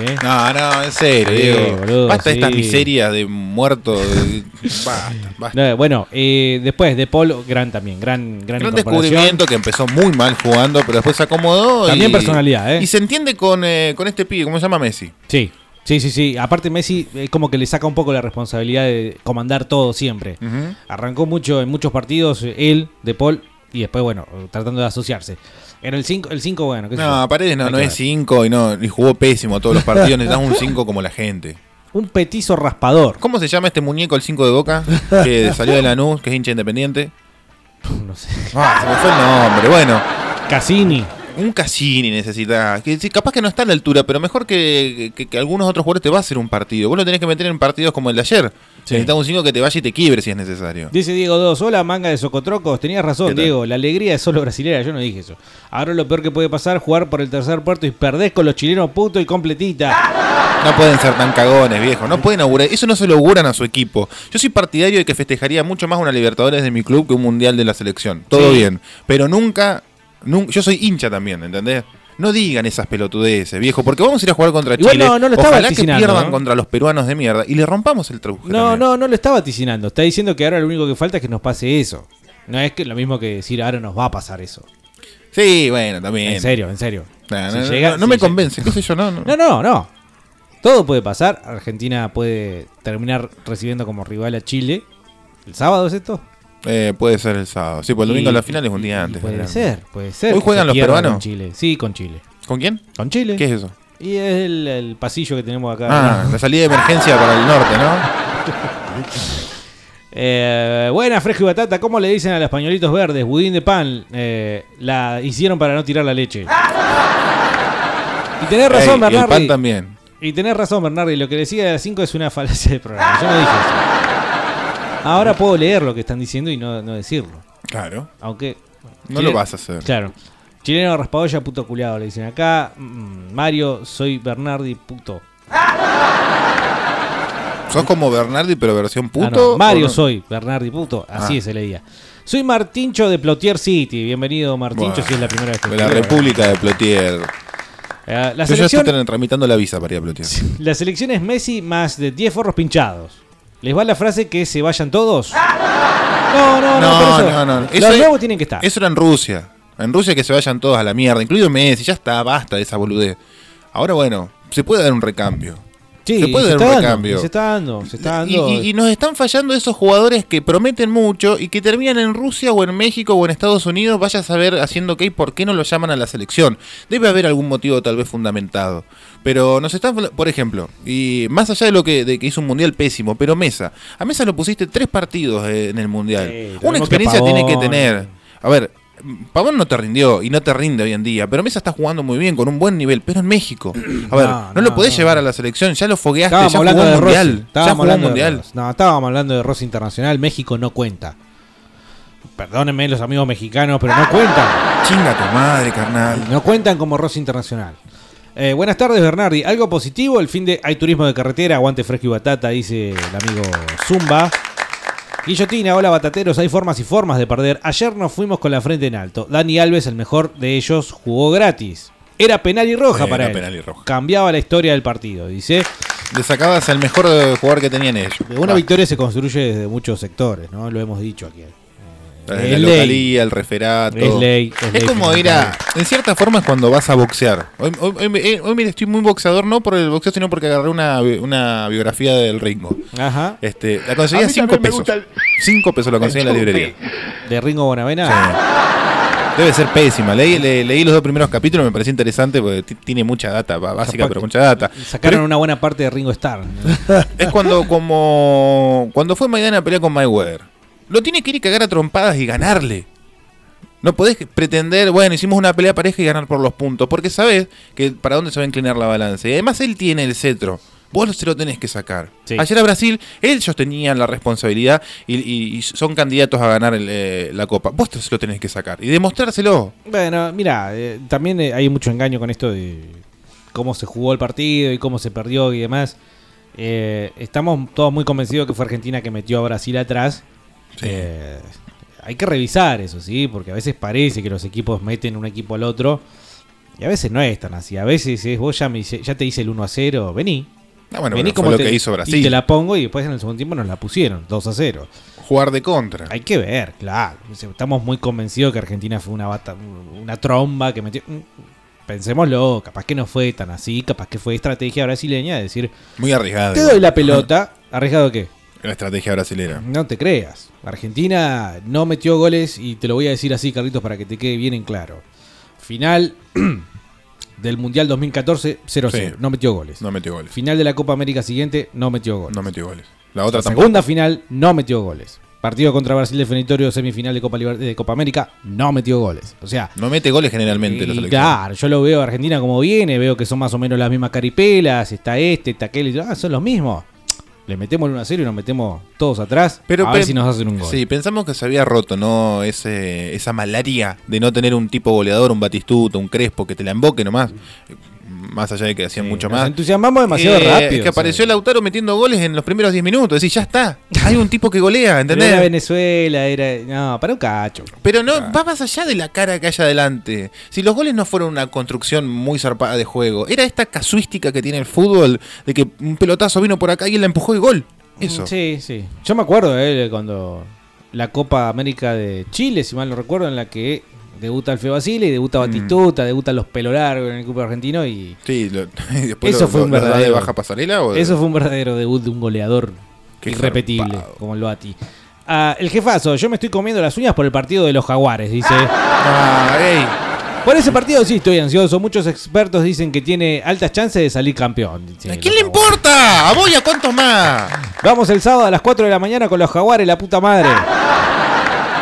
¿eh? No, no, en serio, Sí, boludo, basta sí. estas miserias de muertos. de- Basta, basta. No, bueno, eh, después de Paul, gran también, gran, gran, descubrimiento que empezó muy mal jugando, pero después se acomodó. También y, personalidad, ¿eh? Y se entiende con, eh, con este pibe, ¿cómo se llama Messi? Sí, sí, sí, sí. Aparte Messi es como que le saca un poco la responsabilidad de comandar todo siempre. Arrancó mucho en muchos partidos eh, él, De Paul, y después, bueno, tratando de asociarse. En el 5, el 5 bueno, qué No. Paredes no, no es ver. 5 y no y jugó pésimo todos los partidos. Necesitas un 5 como la gente. Un petizo raspador. ¿Cómo se llama este muñeco, el 5 de Boca? Que salió de Lanús, que es hincha independiente. No sé. Ah, se me fue el nombre. Bueno, Cassini. Un Cassini necesita. Que, sí, capaz que no está a la altura, pero mejor que, que- que algunos otros jugadores te va a hacer un partido. Vos lo tenés que meter en partidos como el de ayer. Necesitas un 5 que te vaya y te quiebre si es necesario. Dice Diego 2, hola manga de socotrocos. Tenías razón. Diego. La alegría es solo brasilera, yo no dije eso. Ahora lo peor que puede pasar, jugar por el tercer puerto y perdés con los chilenos puto y completita. No pueden ser tan cagones, viejo. No pueden augurar. Eso no se lo auguran a su equipo. Yo soy partidario de que festejaría mucho más una Libertadores de mi club que un Mundial de la selección. Todo Sí. bien. Pero nunca, nun- Yo soy hincha también, ¿entendés? No digan esas pelotudeces, viejo, porque vamos a ir a jugar contra Igual Chile. no, no lo estaba Ojalá que pierdan ¿no? contra los peruanos de mierda y le rompamos el trabujero. No, no, no lo está vaticinando. Está diciendo que ahora lo único que falta es que nos pase eso. No es que lo mismo que decir ahora nos va a pasar eso. Sí, bueno, también. En serio, en serio. Si no, no, llega- no si me llega- convence, qué sé yo, no. No, no, no. Todo puede pasar. Argentina puede terminar recibiendo como rival a Chile. ¿El sábado es esto? Eh, puede ser el sábado. Sí, pues el domingo Y- la final es un día antes. Puede ser, puede ser. ¿Hoy juegan los peruanos? Con Chile. Sí, con Chile. ¿Con quién? ¿Con Chile? ¿Qué es eso? Y es el, el pasillo que tenemos acá. Ah, la salida de emergencia para el norte, ¿no? Eh, buena, fresco y batata. ¿Cómo le dicen a los pañuelitos verdes? Budín de pan. Eh, la hicieron para no tirar la leche. Y tenés razón, Ey, y el Bernardi. pan también. Y tenés razón, Bernardi. Lo que decía de las 5 es una falacia de programa. Yo no dije eso. Ahora puedo leer lo que están diciendo y no, no decirlo. Claro. Aunque. No lo vas a hacer. Claro. Chileno raspadolla, puto culiado, le dicen acá. Mm, Mario, soy Bernardi, puto. ¿Sos como Bernardi, pero versión Ah, puto? no, Mario no? soy, Bernardi, puto. Así Ah. se leía. Soy Martincho de Plotier City. Bienvenido, Martincho, Bueno, si es la primera vez que de la. República de Plotier. Eh, la, Yo ya selección, estoy tramitando la visa para ir a Plotier. la selección es Messi más de 10 forros pinchados. ¿Les va la frase que se vayan todos? No, no, no. No, por eso. no, no. Los Eso es- nuevos tienen que estar. Eso era en Rusia. En Rusia que se vayan todos a la mierda, incluido Messi, ya está, basta de esa boludez. Ahora bueno, se puede dar un recambio. Sí, se puede se dar está un dando, recambio. se está dando, se está Y, dando. y- y nos están fallando esos jugadores que prometen mucho y que terminan en Rusia o en México o en Estados Unidos, vaya a saber haciendo qué y por qué no lo llaman a la selección. Debe haber algún motivo tal vez fundamentado. Pero nos están, por ejemplo, y más allá de lo que, de que hizo un mundial pésimo, pero Mesa, a Mesa lo pusiste tres partidos eh, en el mundial. Una que experiencia tiene que tener. A ver, Pavón no te rindió y no te rinde hoy en día, pero Mesa está jugando muy bien, con un buen nivel, pero en México. A ver, no, No, lo podés no. llevar a la selección, ya lo fogueaste, Estábamos ya hablando jugó de Rossi. mundial. Ya Estábamos jugó hablando de mundial. No, estábamos hablando de Rossi Internacional. México no cuenta. Perdónenme los amigos mexicanos, pero no cuentan. Chinga tu madre, carnal. No cuentan como Rossi Internacional. Eh, buenas tardes, Bernardi. ¿Algo positivo? El fin de hay turismo de carretera, aguante fresco y batata, dice el amigo Zumba. Guillotina, hola batateros, hay formas y formas de perder. Ayer nos fuimos con la frente en alto. Dani Alves, el mejor de ellos, jugó gratis. Era penal y roja para él. penal y roja. Cambiaba la historia del partido, dice. Le sacabas al mejor jugador que tenían ellos. Una Va. victoria se construye desde muchos sectores, ¿no? Lo hemos dicho aquí. Desde Es la ley. localía, el referato. Es ley, es Es, ley como ir a. En cierta forma es cuando vas a boxear. Hoy, hoy, eh, hoy, mira, estoy muy boxeador, no por el boxeo, sino porque agarré una, una biografía del Ringo. Ajá. Este, la conseguí a mí 5 también me pesos. gusta el- 5 pesos la conseguí en la librería. De Ringo Bonavena. Debe ser pésima. Leí, le- leí los dos primeros capítulos, me pareció interesante porque ti- tiene mucha data, básica, pero mucha data. Sacaron una buena parte de Ringo Starr. Es cuando como cuando fue Maidana a pelear con Mayweather. Lo tiene que ir y cagar a trompadas y ganarle. No podés pretender, bueno, hicimos una pelea pareja y ganar por los puntos, porque sabes que para dónde se va a inclinar la balanza. Y además él tiene el cetro. Vos se lo tenés que sacar. Sí. Ayer a Brasil, ellos tenían la responsabilidad y, y- y son candidatos a ganar el, eh, la copa. Vos se lo tenés que sacar y demostrárselo. Bueno, mira, eh, también eh, hay mucho engaño con esto de cómo se jugó el partido y cómo se perdió y demás. Eh, estamos todos muy convencidos que fue Argentina que metió a Brasil atrás. Eh, hay que revisar eso, ¿sí? Porque a veces parece que los equipos meten un equipo al otro. Y a veces no es tan así. A veces es vos ya, me ya te hice el 1 a 0, vení. Ah, bueno, vení bueno, fue lo que hizo Y Brasil. te la pongo y después en el segundo tiempo nos la pusieron, 2 a 0. Jugar de contra. Hay que ver, claro. Estamos muy convencidos que Argentina fue una bata, una tromba que metió. Mm, Pensémoslo, capaz que no fue tan así, capaz que fue estrategia brasileña de decir, Muy arriesgado. te doy la pelota, ¿arriesgado qué? La estrategia brasilera. No te creas. Argentina no metió goles y te lo voy a decir así, Carlitos, para que te quede bien en claro. Final del Mundial 2014, 0-0. Sí. No metió goles. No metió goles. Final de la Copa América siguiente, no metió goles. No metió goles. La otra La tampoco. segunda final no metió goles. Partido contra Brasil definitorio, semifinal de Copa, Liber- de Copa América, no metió goles. O sea, No mete goles generalmente y la claro, yo lo veo a Argentina como viene, veo que son más o menos las mismas caripelas, está este, está aquel, y ah, son los mismos. Le metemos el 1 a 0 y nos metemos todos atrás Pero a ver si nos hacen un gol. Sí, pensamos que se había roto, ¿no? Ese, esa malaria de no tener un tipo goleador, un Batistuta, un Crespo, que te la emboque nomás. Más allá de que hacían mucho nos más. entusiasmamos demasiado Eh, rápido, Es que apareció Lautaro metiendo goles en los primeros 10 minutos. Decís, ya está. Hay un tipo que golea, Pero ¿entendés? Era Venezuela, era. No, para un cacho. Pero no, va más allá de la cara que hay adelante. Si los goles no fueron una construcción muy zarpada de juego, era esta casuística que tiene el fútbol, de que un pelotazo vino por acá y él la empujó y gol. Eso. Sí, sí. Yo me acuerdo eh, cuando la Copa América de Chile, si mal no recuerdo, en la que debuta Alfeo Basile y debuta Batistuta, debutan los pelo largos en el equipo argentino y Sí, lo- y después eso lo- fue un lo- verdadero de baja pasarela o de- Eso fue un verdadero debut de un goleador Qué irrepetible, zarpado. como el Bati. Ah, el jefazo, yo me estoy comiendo las uñas por el partido de los Jaguares, dice. Ah. Por ese partido sí estoy ansioso. Muchos expertos dicen que tiene altas chances de salir campeón. dice ¿A los quién le Jaguares. importa? ¿A vos y a cuántos más? Vamos el sábado a las 4 de la mañana con los Jaguares, la puta madre.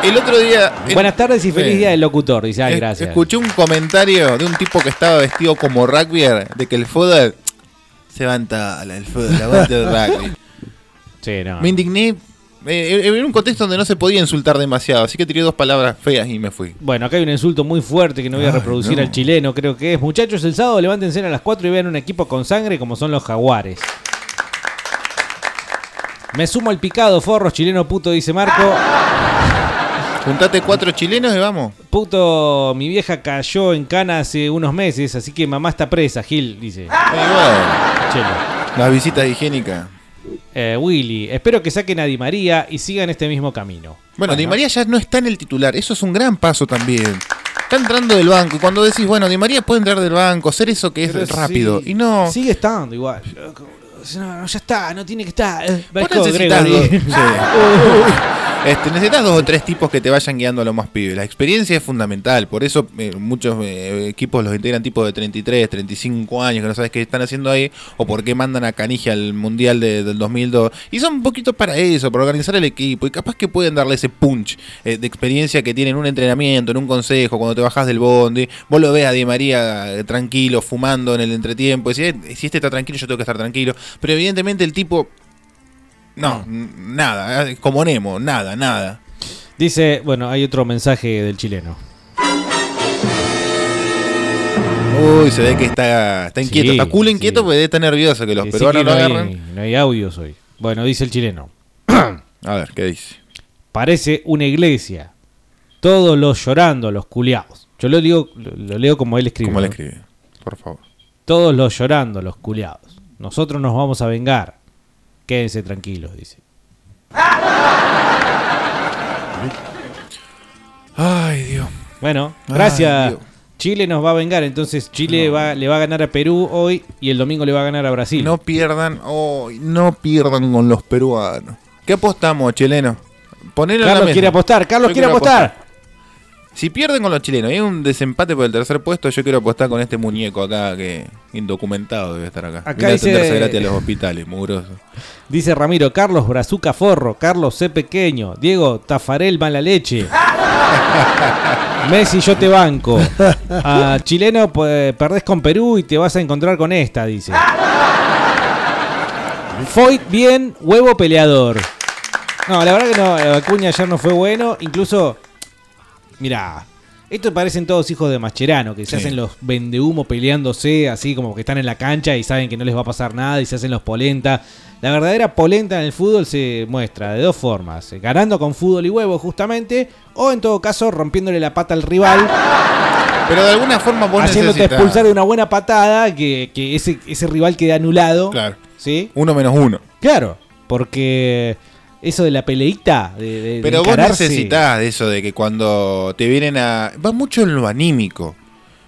El otro día. el- Buenas tardes y feliz Sí. día del locutor, dice. Ay, Es- gracias. Escuché un comentario de un tipo que estaba vestido como rugby de que el fútbol se va en tabla, el fútbol, el rugby. Sí, no. Me indigné eh, en un contexto donde no se podía insultar demasiado, así que tiré dos palabras feas y me fui. Bueno, acá hay un insulto muy fuerte que no voy a Ay, reproducir no. al chileno, creo que es. Muchachos, el sábado levántense a las 4 y vean un equipo con sangre como son los jaguares. Me sumo al picado, forros, chileno puto, dice Marco. Juntate cuatro chilenos y vamos. Puto, mi vieja cayó en cana hace unos meses, así que mamá está presa, Gil, dice. Bueno, Chelo. las visitas higiénicas. Eh, Willy, espero que saquen a Di María y sigan este mismo camino. Bueno, Di María ya no está en el titular, eso es un gran paso también. Está entrando del banco. Y cuando decís, bueno, Di María puede entrar del banco, hacer eso que Pero es rápido. sí, Y no. Sigue estando igual. No, no, ya está, no tiene que estar. Eh, Vos necesitas dos, sí. Este, necesitas dos o tres tipos que te vayan guiando a lo más pibes. La experiencia es fundamental. Por eso eh, muchos eh, equipos los integran tipos de 33, 35 años que no sabes qué están haciendo ahí o por qué mandan a Canigia al Mundial de- del 2002. Y son un poquito para eso, para organizar el equipo. Y capaz que pueden darle ese punch eh, de experiencia que tienen en un entrenamiento, en un consejo, cuando te bajas del bondi. Vos lo ves a Di María eh, tranquilo, fumando en el entretiempo. Y si, eh, si este está tranquilo, yo tengo que estar tranquilo. Pero evidentemente el tipo no, nada, eh, como Nemo, nada, nada. Dice, bueno, hay otro mensaje del chileno. Uy, se ve que está, está inquieto, Sí, está culo sí. inquieto porque está nervioso que los peruanos que lo no, agarran. hay, no hay audios hoy. Bueno, dice el chileno. A ver, ¿qué dice? Parece una iglesia. Todos los llorando, los culiados. Yo lo, digo, lo, lo leo como él escribe. ¿Cómo le ¿no? escribe? Por favor. Todos los llorando, los culiados. Nosotros nos vamos a vengar. Quédense tranquilos, dice. Ay, Dios. Bueno, gracias. Chile nos va a vengar, entonces Chile va, le va a ganar a Perú hoy y el domingo le va a ganar a Brasil. No pierdan, oh, no pierdan con los peruanos. ¿Qué apostamos, chileno? Ponelo en la Carlos mesa. quiere apostar, Carlos Yo quiere apostar. Si pierden con los chilenos y hay un desempate por el tercer puesto, yo quiero apostar con este muñeco acá que indocumentado debe estar acá. Acá dice- gratis a los hospitales, mugroso. Dice Ramiro, Carlos Brazuca Forro, Carlos C. Pequeño, Diego Tafarel Mala Leche. Messi, yo te banco. A chileno, pues, perdés con Perú y te vas a encontrar con esta, dice. Foyt bien, huevo peleador. No, la verdad que no, Acuña ayer no fue bueno. Incluso, mirá, estos parecen todos hijos de Mascherano, que se Sí. hacen los vendehumo peleándose, así como que están en la cancha y saben que no les va a pasar nada y se hacen los polenta. La verdadera polenta en el fútbol se muestra de dos formas, eh, ganando con fútbol y huevo justamente, o en todo caso rompiéndole la pata al rival, Pero de alguna forma vos haciéndote necesitas- expulsar de una buena patada, que, que ese, ese rival quede anulado. Claro. ¿Sí? Uno menos uno. Claro, porque eso de la peleita, de, de- de Pero vos encararse- necesitas de eso, de que cuando te vienen a... Va mucho en lo anímico.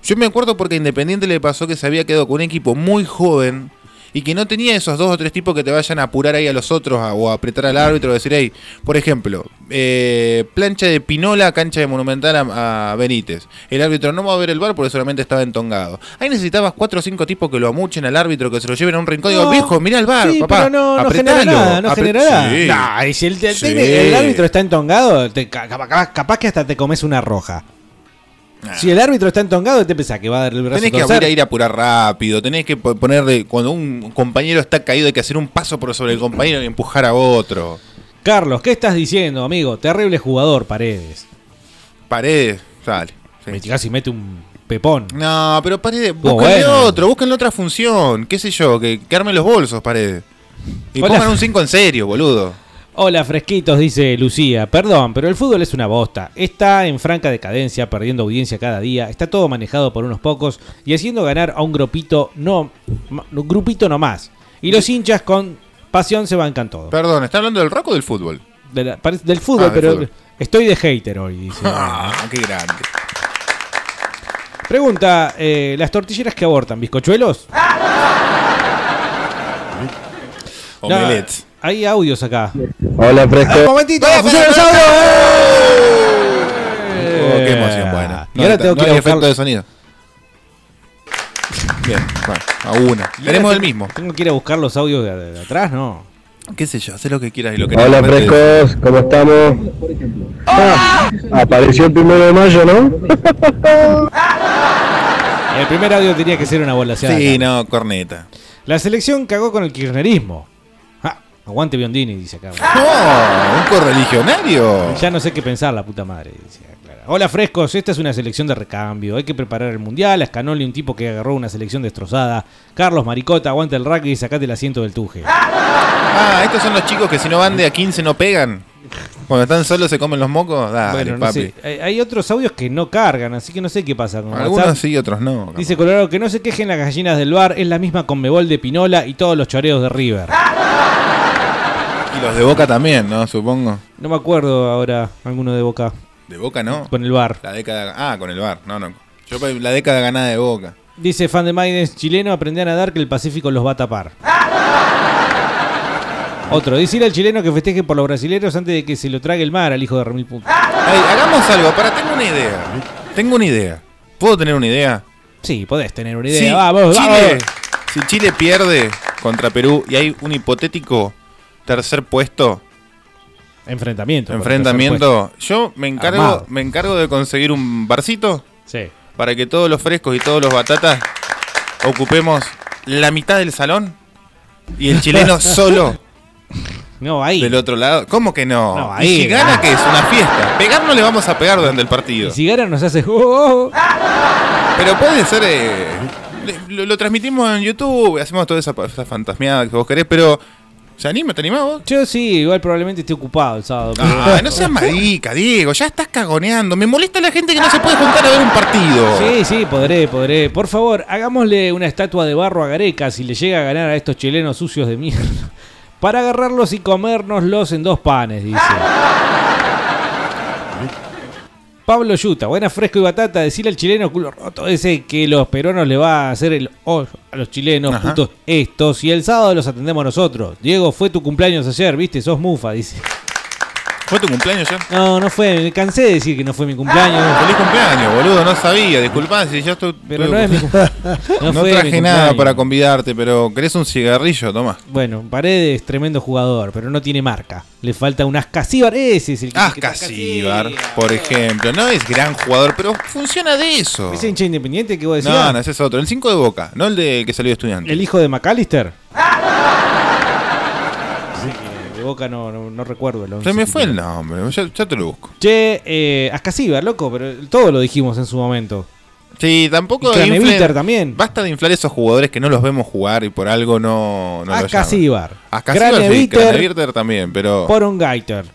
Yo me acuerdo porque a Independiente le pasó que se había quedado con un equipo muy joven y que no tenía esos dos o tres tipos que te vayan a apurar ahí a los otros a- o a apretar al árbitro o decir, hey, por ejemplo, eh, plancha de Pinola, cancha de Monumental a, a Benítez. El árbitro no va a ver el bar porque solamente estaba entongado. Ahí necesitabas cuatro o cinco tipos que lo amuchen al árbitro, que se lo lleven a un rincón y digo, No. viejo, mirá el bar, Sí, papá. pero no, no genera nada, no genera nada. Sí. Nah, y si el, el Sí. el árbitro está entongado, te- ca- capaz, capaz que hasta te comes una roja. Si el árbitro está entongado, te pensás que va a dar el brazo Tenés que torcer? ir a ir a apurar rápido, tenés que po- ponerle, cuando un compañero está caído hay que hacer un paso por sobre el compañero y empujar a otro. Carlos, ¿qué estás diciendo, amigo? Terrible jugador, Paredes. Paredes, sale. sí. Casi mete un pepón. No, pero Paredes, Oh, búsquenle bueno. otro, búsquenle otra función, qué sé yo, que, que armen los bolsos, Paredes. Y Hola. pongan un 5 en serio, boludo. Hola, fresquitos, dice Lucía. Perdón, pero el fútbol es una bosta. Está en franca decadencia, perdiendo audiencia cada día. Está todo manejado por unos pocos y haciendo ganar a un grupito no, un grupito no más. Y los hinchas con pasión se bancan todo. Perdón, ¿está hablando del rock o del fútbol? De la- parece- del fútbol, Ah, del pero fútbol. estoy de hater hoy, dice. Ah, qué grande. Pregunta, eh, ¿las tortilleras que abortan, bizcochuelos? Omelets. Hay audios acá. Hola, fresco. Un momentito, audios. Oh, qué emoción, bueno. Y ahora tengo que no ir a hay buscar- efecto de sonido. Bien, bueno, a una. Tenemos el tengo- mismo. Tengo que ir a buscar los audios de, de atrás, ¿no? Qué sé yo, haz lo que quieras y lo que Hola, no frescos, ¿cómo estamos? Ah, apareció el primero de mayo, ¿no? El primer audio tenía que ser una bola Sí, no, corneta. La selección cagó con el kirchnerismo. Ah, aguante Biondini, dice acá. No, un correligionario. Ya no sé qué pensar, la puta madre. dice Clara. Hola frescos, esta es una selección de recambio. Hay que preparar el mundial. A Scanoli, un tipo que agarró una selección destrozada. Carlos Maricota, aguanta el rugby y sacate el asiento del tuje. Ah, estos son los chicos que si no van de a 15 no pegan. Cuando están solos se comen los mocos. Dale, bueno, no papi. sé. Hay, otros audios que no cargan, así que no sé qué pasa con Algunos WhatsApp. sí, otros no. Dice Colorado que no se quejen las gallinas del bar, es la misma con Mebol de Pinola y todos los choreos de River. Y los de Boca también, ¿no? Supongo. No me acuerdo ahora alguno de Boca. De Boca no. Con el bar. La década. Ah, con el bar. No, no. Yo la década ganada de Boca. Dice fan de Maiden chileno, aprende a nadar que el Pacífico los va a tapar. Otro, dice al chileno que festeje por los brasileños antes de que se lo trague el mar al hijo de Remil Punto. Hagamos algo, para, tengo una idea. Tengo una idea. ¿Puedo tener una idea? Sí, podés tener una idea. Si vamos, Chile, vamos. Si Chile pierde contra Perú y hay un hipotético tercer puesto, Enfrentamiento. enfrentamiento, yo me encargo, Armado. me encargo de conseguir un barcito Sí. para que todos los frescos y todos los batatas ocupemos la mitad del salón y el chileno solo No, ahí. del otro lado. ¿Cómo que no? No, y ahí, si gana, ah. que es una fiesta. Pegar no le vamos a pegar durante el partido. Y si gana nos hace. oh, oh, oh. Pero puede ser. eh, lo transmitimos en YouTube, hacemos toda esa, esa fantasmeada que vos querés, pero. ¿Se anima? ¿Te animás vos? Yo sí, igual probablemente esté ocupado el sábado. pero- Ah, no seas marica, Diego, ya estás cagoneando. Me molesta la gente que no se puede juntar a ver un partido. Sí, sí, podré, podré. Por favor, hagámosle una estatua de barro a Gareca si le llega a ganar a estos chilenos sucios de mierda. Para agarrarlos y comérnoslos en dos panes, dice. Pablo Yuta, buena fresco y batata, decirle al chileno culo roto ese que los peruanos le va a hacer el hoyo a los chilenos, Ajá. putos estos, y el sábado los atendemos nosotros. Diego, fue tu cumpleaños ayer, viste, sos mufa, dice. ¿Fue tu cumpleaños ya? No, no fue, me cansé de decir que no fue mi cumpleaños. Feliz cumpleaños, boludo, no sabía. Disculpá si yo estoy. Pero no es mi cumpleaños. No, fue mi traje nada cumpleaños. para convidarte, pero ¿querés un cigarrillo? Toma. Bueno, Paredes, tremendo jugador, pero no tiene marca. Le falta un Ascasíbar, ese es el que... Ascasíbar, por ejemplo. No es gran jugador, pero funciona de eso. ¿Ese hincha independiente que vos decías? No, no, ese es otro. El 5 de Boca, no el de que salió de estudiante. ¿El hijo de McAllister? Sí, Boca no, no, no recuerdo el once Se me fue el nombre, ya, ya te lo busco. Che, eh, loco, pero todo lo dijimos en su momento. Sí, tampoco. Y inflen- también. Basta de inflar esos jugadores que no los vemos jugar y por algo no, no llaman. Ascasíbar, sí, Craneviter. También, pero. Por un Gaiter.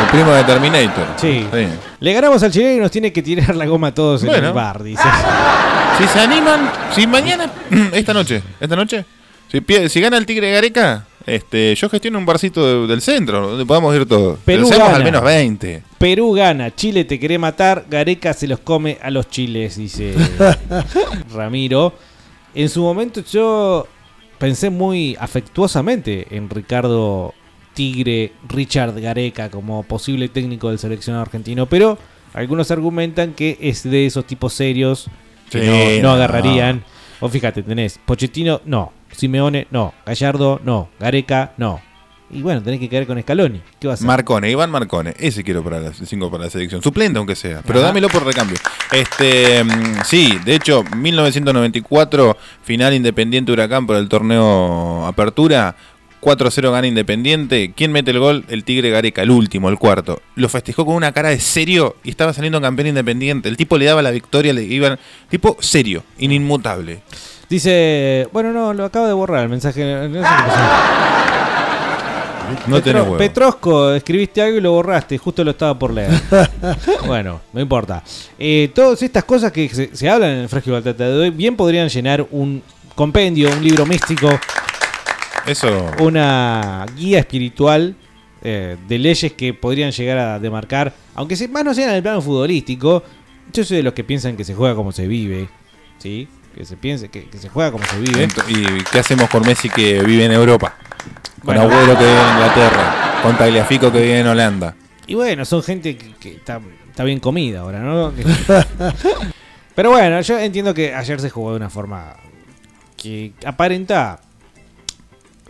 El primo de Terminator. Sí. Le ganamos al chileno y nos tiene que tirar la goma a todos en el bar, dice. Si se animan, si mañana, esta noche, esta noche, si, si gana el Tigre Gareca, este, yo gestiono un barcito de- del centro, donde podamos ir todos. Perú Pero gana. al menos 20. Perú gana, Chile te quiere matar, Gareca se los come a los chiles, dice Ramiro. En su momento yo pensé muy afectuosamente en Ricardo Tigre, Richard Gareca como posible técnico del seleccionado argentino, pero algunos argumentan que es de esos tipos serios que Sí, no, no no. O fíjate, tenés Pochettino, no. Simeone, no. Gallardo, no. Gareca, no. Y bueno, tenés que caer con Scaloni. ¿Qué va a hacer? Marcone, Iván Marcone, ese quiero para la 5 para la selección. Suplente aunque sea, pero Ajá. dámelo por recambio. Este, mm, sí, de hecho, 1994 final Independiente Huracán por el torneo Apertura. 4-0 gana Independiente. ¿Quién mete el gol? El Tigre Gareca, el último, el cuarto. Lo festejó con una cara de serio y estaba saliendo campeón Independiente. El tipo le daba la victoria, le iban. Tipo serio, inmutable. Dice, bueno, no, lo acabo de borrar el mensaje. no sé. No tenés huevo. Petrosco, escribiste algo y lo borraste, justo lo estaba por leer. bueno, no importa. Eh, todas estas cosas que se, se hablan en el Fresco y Batata de hoy, bien podrían llenar un compendio, un libro místico, Eso. una guía espiritual eh, de leyes que podrían llegar a demarcar, aunque se- más no sean en el plano futbolístico. Yo soy de los que piensan que se juega como se vive, ¿sí? Que se piense que, que se juega como se vive. Ent- ¿Y qué hacemos con Messi que vive en Europa? Con Bueno. Agüero que vive en Inglaterra. Con Tagliafico que vive en Holanda. Y bueno, son gente que, que está, está bien comida ahora, ¿no? Que- Pero bueno, yo entiendo que ayer se jugó de una forma que aparenta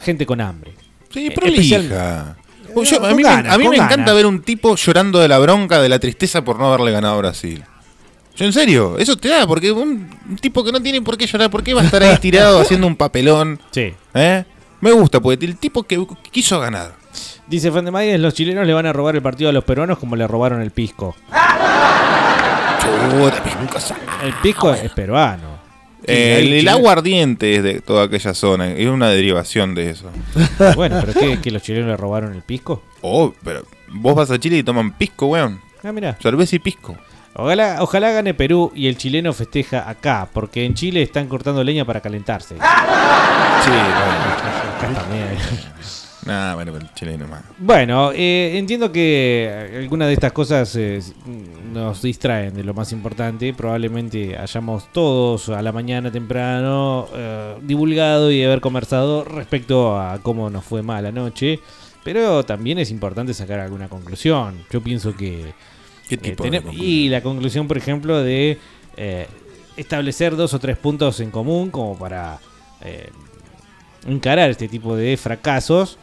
gente con hambre. Sí, Eh, prolija. especial- Yo- a con mí, ganas, me, a mí me encanta ver un tipo llorando de la bronca, de la tristeza por no haberle ganado a Brasil. Yo en serio, eso te da, porque un, un tipo que no tiene por qué llorar, ¿por qué va a estar ahí tirado haciendo un papelón? Sí. ¿Eh? Me gusta, porque el tipo que quiso ganar. Dice Fan de Maíz, los chilenos le van a robar el partido a los peruanos como le robaron el pisco. Chuta. El pisco es peruano. Eh, el, el aguardiente es de toda aquella zona, es una derivación de eso. Bueno, pero ¿qué? ¿Que los chilenos le robaron el pisco? Oh, pero vos vas a Chile y toman pisco, weón. Ah, mira. Cerveza y pisco. Ojalá, ojalá gane Perú y el chileno festeja acá, porque en Chile están cortando leña para calentarse. Sí, bueno. Acá también. Nah, bueno, el chileno más. Bueno, eh, entiendo que algunas de estas cosas eh, nos distraen de lo más importante. Probablemente hayamos todos a la mañana temprano eh, divulgado y haber conversado respecto a cómo nos fue mal anoche. Pero también es importante sacar alguna conclusión. Yo pienso que... ¿Qué eh, tipo de conclusión? y la conclusión, por ejemplo, de establecer dos o tres puntos en común como para encarar este tipo de fracasos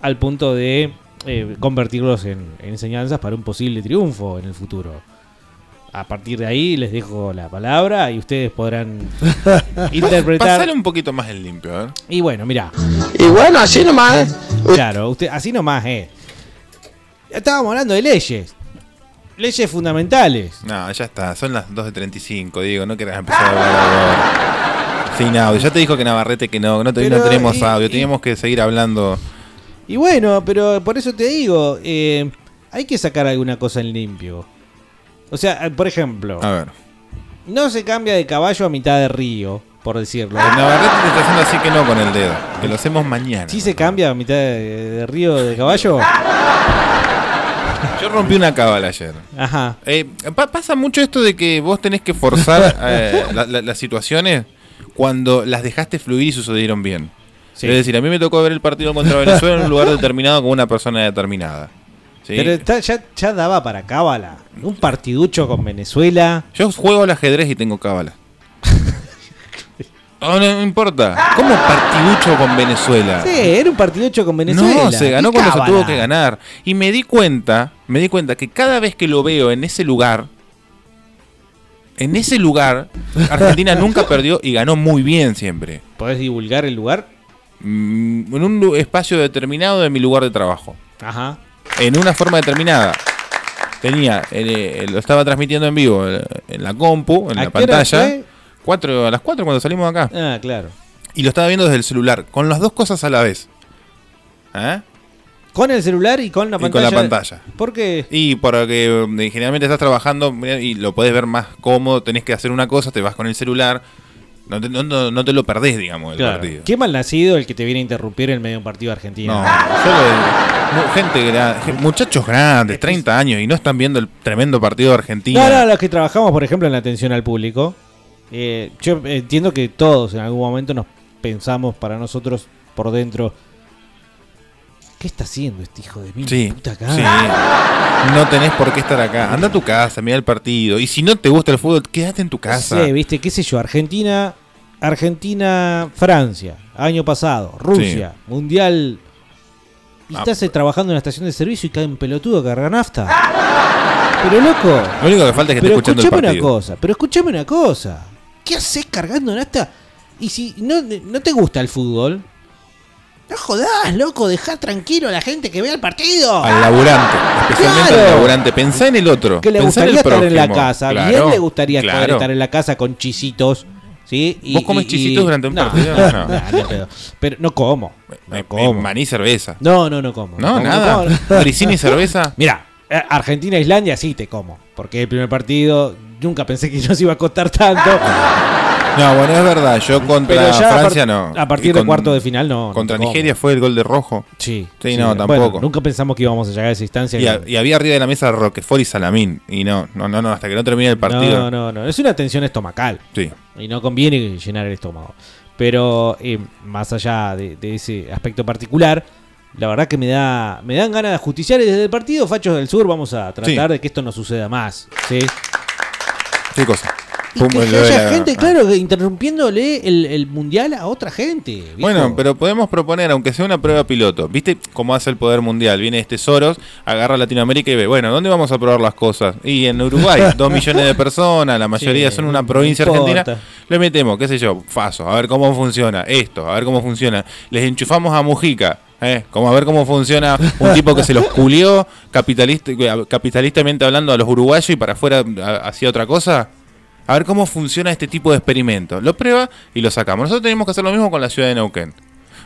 al punto de eh, convertirlos en, en enseñanzas para un posible triunfo en el futuro. A partir de ahí les dejo la palabra y ustedes podrán interpretar. Pasale un poquito más el limpio, ver. Y bueno, mira. Y bueno, así nomás. Claro, usted, así nomás, eh. Estábamos hablando de leyes. Leyes fundamentales. No, ya está, son las 2.35, Diego, no querás empezar a hablar ahora. Sin audio, ya te dijo que Navarrete que no, no, te- no tenemos y- audio, y- teníamos que seguir hablando. Y bueno, pero por eso te digo, eh, hay que sacar alguna cosa en limpio. O sea, eh, por ejemplo, A ver. no se cambia de caballo a mitad de río, por decirlo. El Navarrete te está haciendo así que no con el dedo, que lo hacemos mañana. ¿Sí se cambia a mitad de, de río de caballo? Yo rompí una cábala ayer. Ajá. Eh, pa- pasa mucho esto de que vos tenés que forzar eh, la- la- las situaciones cuando las dejaste fluir y sucedieron bien. Sí. Es decir, a mí me tocó ver el partido contra Venezuela en un lugar determinado con una persona determinada. ¿sí? Pero está- ya, ya daba para cábala. Un partiducho con Venezuela. Yo juego al ajedrez y tengo cábala. No, no, no importa. ¿Cómo partiducho con Venezuela? Sí, era un partiducho con Venezuela. No, se ganó ¿Qué cuando se tuvo que ganar. Y me di cuenta, me di cuenta que cada vez que lo veo en ese lugar, en ese lugar, Argentina nunca perdió y ganó muy bien siempre. ¿Podés divulgar el lugar? Mm, En un espacio determinado de mi lugar de trabajo. Ajá. En una forma determinada. Tenía, eh, lo estaba transmitiendo en vivo eh, en la compu, en ¿A la pantalla. Cuatro, a las 4 cuando salimos de acá. Ah, claro. Y lo estaba viendo desde el celular, con las dos cosas a la vez. ¿Eh? Con el celular y con la Y con pantalla. la pantalla. ¿Por qué? Y porque eh, generalmente estás trabajando y lo podés ver más cómodo, tenés que hacer una cosa, te vas con el celular, no te, no, no- te lo perdés, digamos, el Claro. partido. Qué mal nacido el que te viene a interrumpir en medio de un partido argentino. No, yo lo digo. Mu- gente gra- gen- muchachos grandes, 30 años, y no están viendo el tremendo partido de Argentina. No, no, los que trabajamos, por ejemplo, en la atención al público. eh, yo entiendo que todos en algún momento nos pensamos para nosotros por dentro. ¿Qué está haciendo este hijo de mil Sí, puta acá? sí. No tenés por qué estar acá. Anda a tu casa, mira el partido. Y si no te gusta el fútbol, quédate en tu casa. Sí, viste, qué sé yo, Argentina, Argentina, Francia, año pasado, Rusia, Mundial. Y Ah. estás eh, trabajando en una estación de servicio y cae un pelotudo que carga nafta. Pero loco. Lo único que falta es que esté pero escuchando el escuchame una partido. cosa, pero escúchame una cosa. ¿Qué haces cargando nafta? Y si no, no te gusta el fútbol, no jodás, loco, dejá tranquilo a la gente que vea el partido. Al laburante, especialmente Claro. al laburante. Pensá en el otro. que le pensá en gustaría el estar en la prójimo. casa, Claro, bien le gustaría claro. estar en la casa con chisitos. ¿sí? Y- ¿Vos comes y- y- chisitos durante un no, partido? No, No. no, ni pedo. Pero no como. Eh, No como. Maní cerveza. No, no, no como. No, nada. como. Grissini cerveza. Mira, eh, Argentina-Islandia sí te como. Porque el primer partido nunca pensé que nos iba a costar tanto. No, bueno, es verdad. Yo contra a Francia no. a partir Y de con- cuarto de final no, Contra. Nigeria fue el gol de rojo. Sí. Sí, no, bueno, tampoco. nunca pensamos que íbamos a llegar a esa instancia. Y, que- a- y había arriba de la mesa Roquefort y Salamín. Y no, no, no, no, hasta que no termine el partido. No, no, no. Es una tensión estomacal. Sí. Y no conviene llenar el estómago. Pero eh, más allá de, de ese aspecto particular, la verdad que me da me dan ganas de justiciar y desde el partido Fachos del Sur vamos a tratar Sí. de que esto no suceda más. ¿sí? ¿Qué cosa? Pum, que haya gente, claro, interrumpiéndole el, el mundial a otra gente. Bueno, pero podemos proponer, aunque sea una prueba piloto. ¿Viste cómo hace el poder mundial? Viene este Soros, agarra a Latinoamérica y ve, bueno, ¿dónde vamos a probar las cosas? Y en Uruguay, dos millones de personas, la mayoría Sí, son una provincia argentina. Le metemos, qué sé yo, Faso, a ver cómo funciona esto, a ver cómo funciona. Les enchufamos a Mujica. ¿eh? Como a ver cómo funciona un tipo que se los culió capitalista, capitalistamente hablando a los uruguayos y para afuera hacía otra cosa. A ver cómo funciona este tipo de experimento. Lo prueba y lo sacamos. Nosotros tenemos que hacer lo mismo con la ciudad de Neuquén.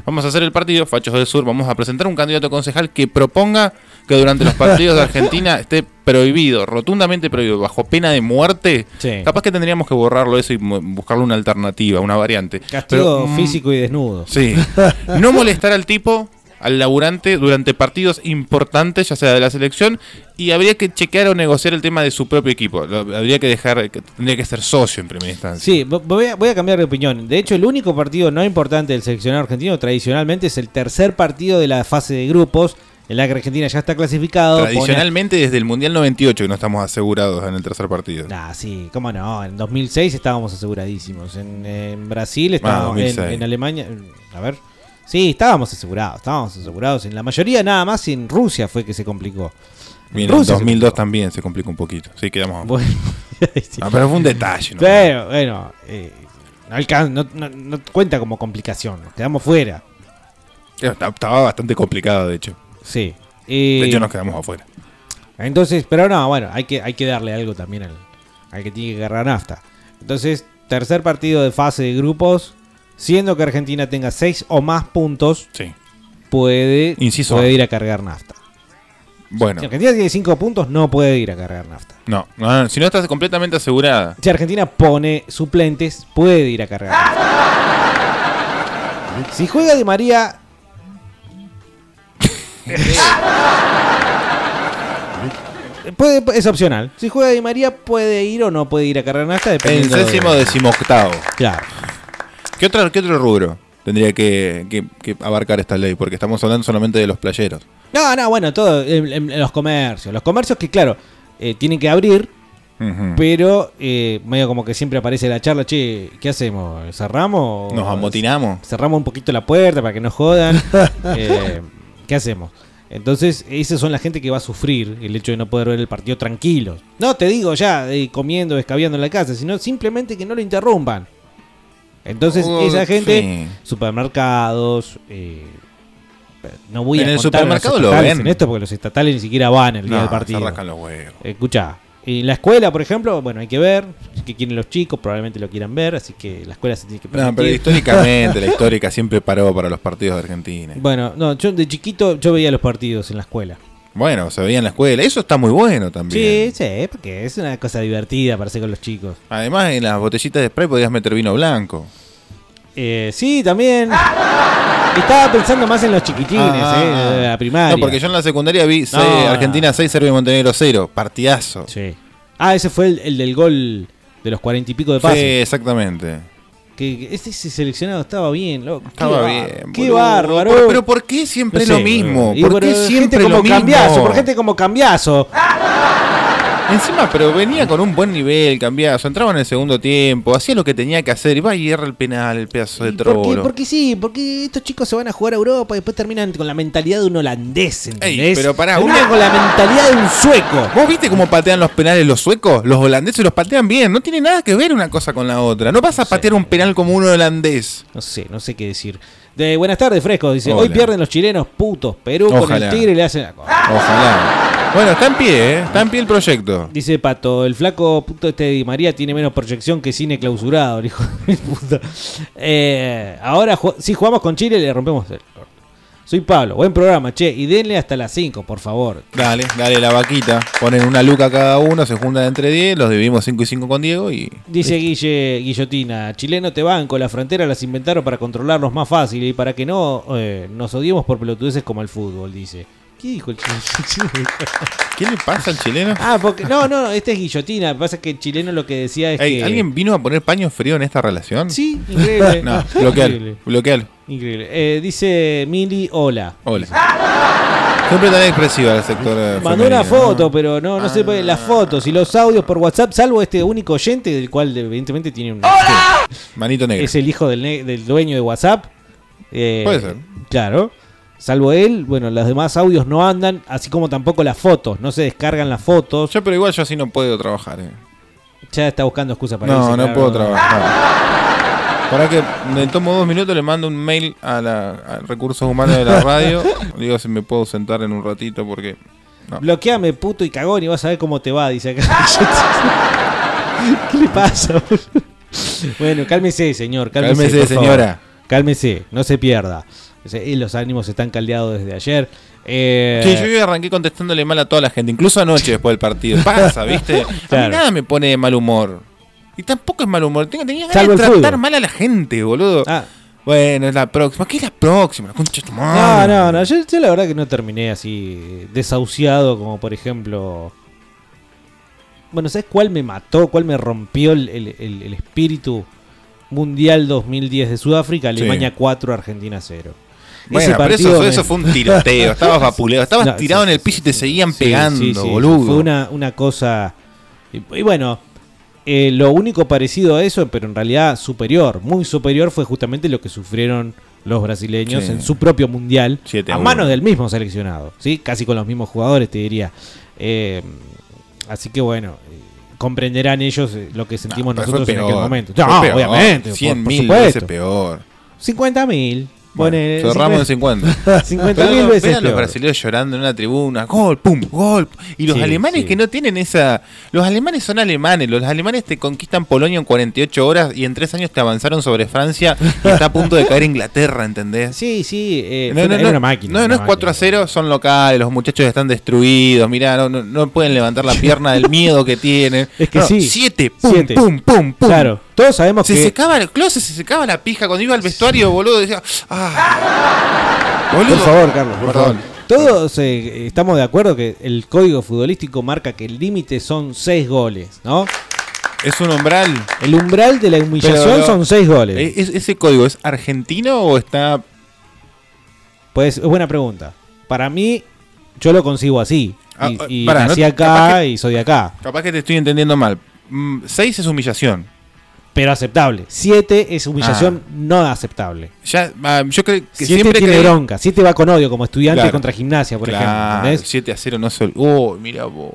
Vamos a hacer el partido, Fachos del Sur, vamos a presentar un candidato concejal que proponga que durante los partidos de Argentina esté prohibido, rotundamente prohibido, bajo pena de muerte. Sí. Capaz que tendríamos que borrarlo eso y buscarle una alternativa, una variante. Castigo Pero, mm, físico y desnudo. Sí. No molestar al tipo al laburante durante partidos importantes, ya sea de la selección, y habría que chequear o negociar el tema de su propio equipo. Lo- habría que dejar, que tendría que ser socio en primera instancia. Sí, vo- voy a, voy a cambiar de opinión. De hecho, el único partido no importante del seleccionado argentino tradicionalmente es el tercer partido de la fase de grupos, en la que Argentina ya está clasificado. pone- Tradicionalmente desde el Mundial 98 que no estamos asegurados en el tercer partido. Ah, sí, cómo no. En 2006 estábamos aseguradísimos. En, en Brasil estábamos. en, 2006. en Alemania. A ver. Sí, estábamos asegurados. Estábamos asegurados. En la mayoría, nada más en Rusia fue que se complicó. Y en Rusia el se 2002 también se complicó un poquito. Sí, quedamos. Bueno, Ah, pero fue un detalle. ¿no? Pero, bueno, eh, no, alcan- no- no- no cuenta como complicación. Nos quedamos fuera. Esta- Estaba bastante complicado, de hecho. Sí. Eh, De hecho, nos quedamos afuera. Entonces, pero no, bueno, hay que, hay que darle algo también al, al que tiene que agarrar nafta. Entonces, tercer partido de fase de grupos, siendo que Argentina tenga seis o más puntos, Sí. puede, Inciso puede ir a cargar nafta. Bueno, Si Argentina tiene cinco puntos, no puede ir a cargar nafta. no, no, si no estás completamente asegurada. Si Argentina pone suplentes, puede ir a cargar nafta. Si juega Di María. Puede, es opcional. Si juega Di María, puede ir o no puede ir a cargar nafta. En Dependiendo de- décimo decimoctavo. Claro. ¿Qué otro, qué otro rubro tendría que, que- que abarcar esta ley? Porque estamos hablando solamente de los playeros. No, no, bueno, todo. En, los comercios. Los comercios que, claro, eh, tienen que abrir, pero eh, medio como que siempre aparece la charla, che, ¿qué hacemos? ¿Cerramos? Nos amotinamos. Cerramos un poquito la puerta para que no jodan. Eh, ¿Qué hacemos? Entonces, esas son la gente que va a sufrir el hecho de no poder ver el partido tranquilos. No te digo ya eh, comiendo, escabeando en la casa, sino simplemente que no lo interrumpan. Entonces, Oh, esa gente, sí. supermercados, eh, no voy En a el los supermercado lo ven. en esto porque los estatales ni siquiera van el día No, del partido. se los huevos. Escucha, en la escuela, por ejemplo, bueno, hay que ver qué quieren los chicos, probablemente lo quieran ver, así que la escuela se tiene que No, pero permitir. históricamente, la histórica siempre paró para los partidos de Argentina. Bueno, no, yo de chiquito yo veía los partidos en la escuela. Bueno, se veía en la escuela. Eso está muy bueno también. Sí, sí, porque es una cosa divertida para hacer con los chicos. Además, en las botellitas de spray podías meter vino blanco. Eh, sí, también. Estaba pensando más en los chiquitines, Ah, eh, de la primaria. No, porque yo en la secundaria vi seis- No, no. Argentina 6, Serbia y Montenegro 0. Partidazo. Sí. Ah, ese fue el, el del gol de los cuarenta y pico de Sí, pases. exactamente. Que, ese seleccionado estaba bien, loco. Estaba Qué bien. Qué bárbaro. Pero, pero ¿por qué siempre No es lo sé, mismo? y ¿Por por qué gente siempre como lo mismo? cambiazo, por gente como cambiazo. Encima, pero venía con un buen nivel, cambiazo. Entraba en el segundo tiempo, hacía lo que tenía que hacer. Va y erra el penal, el pedazo de Porque, trolo. porque sí, porque estos chicos se van a jugar a Europa y después terminan con la mentalidad de un holandés, ¿entendés? Ey, pero pará, una- con la mentalidad de un sueco. ¿Vos viste cómo patean los penales los suecos? Los holandeses los patean bien. No tiene nada que ver una cosa con la otra. No vas a patear un penal como un holandés. No sé, no sé qué decir. De buenas tardes, Fresco. Dice, Hola. hoy pierden los chilenos putos. Perú con Ojalá. el Tigre le hacen la cosa. Ojalá. Bueno, está en pie, ¿eh? Está en pie el proyecto. Dice Pato, el flaco puto este de Di María tiene menos proyección que cine clausurado, el hijo de puta. Eh, ahora, ju- si jugamos con Chile, le rompemos el orto. Soy Pablo, buen programa, che, y denle hasta las 5, por favor. Dale, dale la vaquita. Ponen una luca cada uno, se juntan entre 10, los dividimos 5 y 5 con Diego y. Dice Guille Guillotina, chileno te banco, la frontera las inventaron para controlarlos más fácil y para que no eh, nos odiemos por pelotudeces como el fútbol, dice. ¿Qué dijo el chileno? ¿Qué le pasa al chileno? ah, porque no, no, este es Guillotina, lo que pasa es que el chileno lo que decía es Ey, que... ¿Alguien vino a poner paño frío en esta relación? Sí, increíble. no, bloquealo, bloquealo. Increíble. Eh, dice Mili, hola. Hola. Siempre tan expresiva el sector. Mandó una foto, pero no, no se puede. Las fotos y los audios por WhatsApp, salvo este único oyente, del cual evidentemente tiene un. ¿no? Manito negro. Es el hijo del, ne- del dueño de WhatsApp. Eh, Puede ser. Claro. Salvo él, bueno, los demás audios no andan, así como tampoco las fotos, no se descargan las fotos. Yo, pero igual yo así no puedo trabajar. eh. Ya está buscando excusa para No, irse, no claro. puedo trabajar. Para que me tomo dos minutos, le mando un mail a, la, a Recursos Humanos de la radio. Digo si me puedo sentar en un ratito porque. No. Bloqueame, puto y cagón, y vas a ver cómo te va, dice acá. ¿Qué le pasa? bueno, cálmese, señor. Cálmese, Cálmese, por favor. señora. Cálmese, no se pierda. Ese- eh, Los ánimos están caldeados desde ayer. Eh, Sí, yo arranqué contestándole mal a toda la gente, incluso anoche después del partido. Pasa, ¿viste? A mí nada me pone de mal humor. Y tampoco es mal humor. Tengo, tenía ganas Salvo de tratar mal a la gente, boludo. Ah, Bueno, es la próxima. ¿Qué es la próxima? La concha de tu No, madre. no, no. Yo, yo la verdad que no terminé así eh, desahuciado como por ejemplo... Bueno, ¿sabes cuál me mató? ¿Cuál me rompió el, el- el- el espíritu mundial 2010 de Sudáfrica? Alemania 4, Argentina 0. Bueno, pero eso, fue- eso fue un tiroteo. Estabas vapuleado. Estabas No, tirado sí, en el piso y te seguían Sí, pegando, sí, sí, boludo. Fue una, una cosa. Y, y bueno, eh, lo único parecido a eso, pero en realidad superior, muy superior, fue justamente lo que sufrieron los brasileños Sí. en su propio mundial Siete a manos del mismo seleccionado, ¿sí? casi con los mismos jugadores, te diría. Eh, así que bueno. eh, Comprenderán ellos eh, lo que sentimos nosotros en aquel momento. No, obviamente. por- 100 por mil veces peor. 50 mil. Bueno, cerramos en 50. 50 Pero mil veces. vean los brasileños llorando en una tribuna, gol, pum, gol. Y los Sí, alemanes sí. que no tienen esa... Los alemanes son alemanes, los alemanes te conquistan Polonia en 48 horas y en 3 años te avanzaron sobre Francia y está a punto de caer Inglaterra, ¿entendés? Sí, sí, eh, No, no, una- no, era una máquina. no, no una es 4 a 0, son locales, los muchachos están destruidos, mirá, no, no, no pueden levantar la pierna del miedo que tienen. Es que sí. 7, pum, pum, pum, pum. Claro, todos sabemos Se que. secaba el closet, se secaba la pija cuando iba al vestuario, boludo, decía, ah. Boludo. Por favor, Carlos, por Perdón. favor. Todos eh, estamos de acuerdo que el código futbolístico marca que el límite son 6 goles, ¿no? Es un umbral. El umbral de la humillación Pero, son 6 goles. ¿E- es- ¿Ese código es argentino o está.? Pues es buena pregunta. Para mí, yo lo consigo así. Ah, Y, y pará, nací no- acá que- y soy de acá. Capaz que te estoy entendiendo mal. 6 es humillación. Pero aceptable. 7 es humillación no aceptable. Ya, ah, yo creo que 7 siempre tiene creí- bronca. 7 va con odio, como estudiante Claro. contra gimnasia, por Claro, ejemplo. 7 a 0 no se. Oh, mira vos.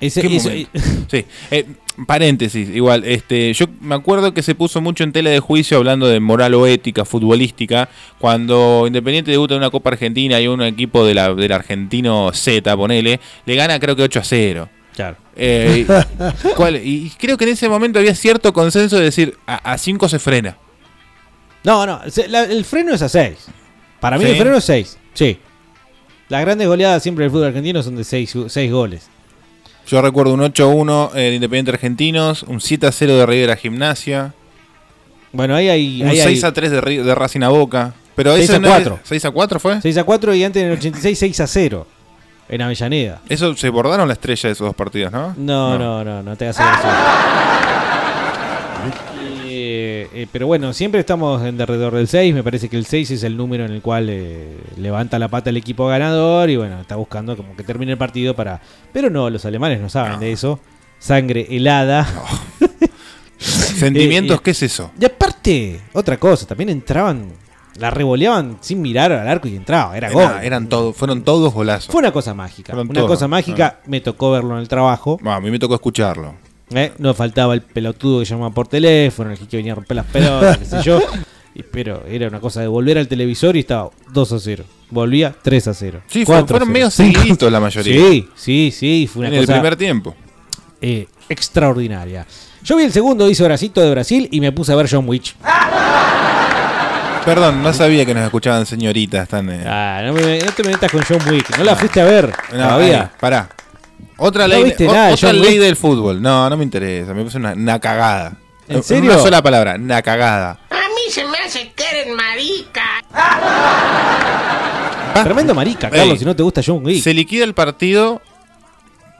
Ese- ¿Qué eso- momento? sí, eh, paréntesis, igual, este, yo me acuerdo que se puso mucho en tela de juicio hablando de moral o ética futbolística, cuando Independiente debuta en una Copa Argentina y un equipo de la, del argentino Z, ponele, le gana creo que 8 a 0. Claro. Eh, y, ¿cuál? y creo que en ese momento había cierto consenso de decir, a 5 se frena. No, no, se- la- el freno es a 6. Para mí ¿Sí? el freno es 6, sí. Las grandes goleadas siempre del fútbol argentino son de 6 goles. Yo recuerdo un 8-1 eh, de Independiente Argentinos, un 7-0 de River a Gimnasia, Bueno, ahí hay... un ahí hay 6-3 de, Ri- de Racing a Boca. Pero 6 ese a no es- 4. 6 a 4 fue. 6 a 4 y antes en el 86 6 a 0 en Avellaneda. Eso se bordaron la estrella de esos dos partidos, ¿no? No, no, no, no, te hagas eso. Eh, eh, pero bueno, siempre estamos en alrededor del 6. Me parece que el 6 es el número en el cual eh, levanta la pata el equipo ganador y bueno, está buscando como que termine el partido para... Pero no, los alemanes no saben de eso. Sangre helada. Sentimientos, Eh, eh, ¿qué es eso? Y aparte, otra cosa, también entraban, la revoleaban sin mirar al arco y entraba, era gol. Era- eran todos, fueron todos golazos. Fue una cosa mágica. Fueron una todos. cosa mágica, me tocó verlo en el trabajo. Ah, a mí me tocó escucharlo. ¿eh? No faltaba el pelotudo que llamaba por teléfono, el que venía a romper las pelotas, qué sé yo. Y, pero era una cosa de volver al televisor y estaba 2 a 0. Volvía 3 a 0. Sí, 4 a fueron 0. medio seguiditos la mayoría. Sí, sí, sí. Fue una en el cosa primer tiempo. eh, extraordinaria. Yo vi el segundo, hice Horacito de Brasil y me puse a ver John Witch. Perdón, no sabía que nos escuchaban señoritas tan. eh, Ah, no, me- no te metas con John Wick. No la fuiste a ver no, todavía. ahí, pará. Otra No ley, viste o- nada de otra John ley Wick. del fútbol. No, no me interesa. Me puse una, una cagada. ¿En Eh, serio? Una sola palabra, una cagada. A mí se me hace que eres marica. Tremendo marica, Carlos, Ey. si no te gusta John Wick. Se liquida el partido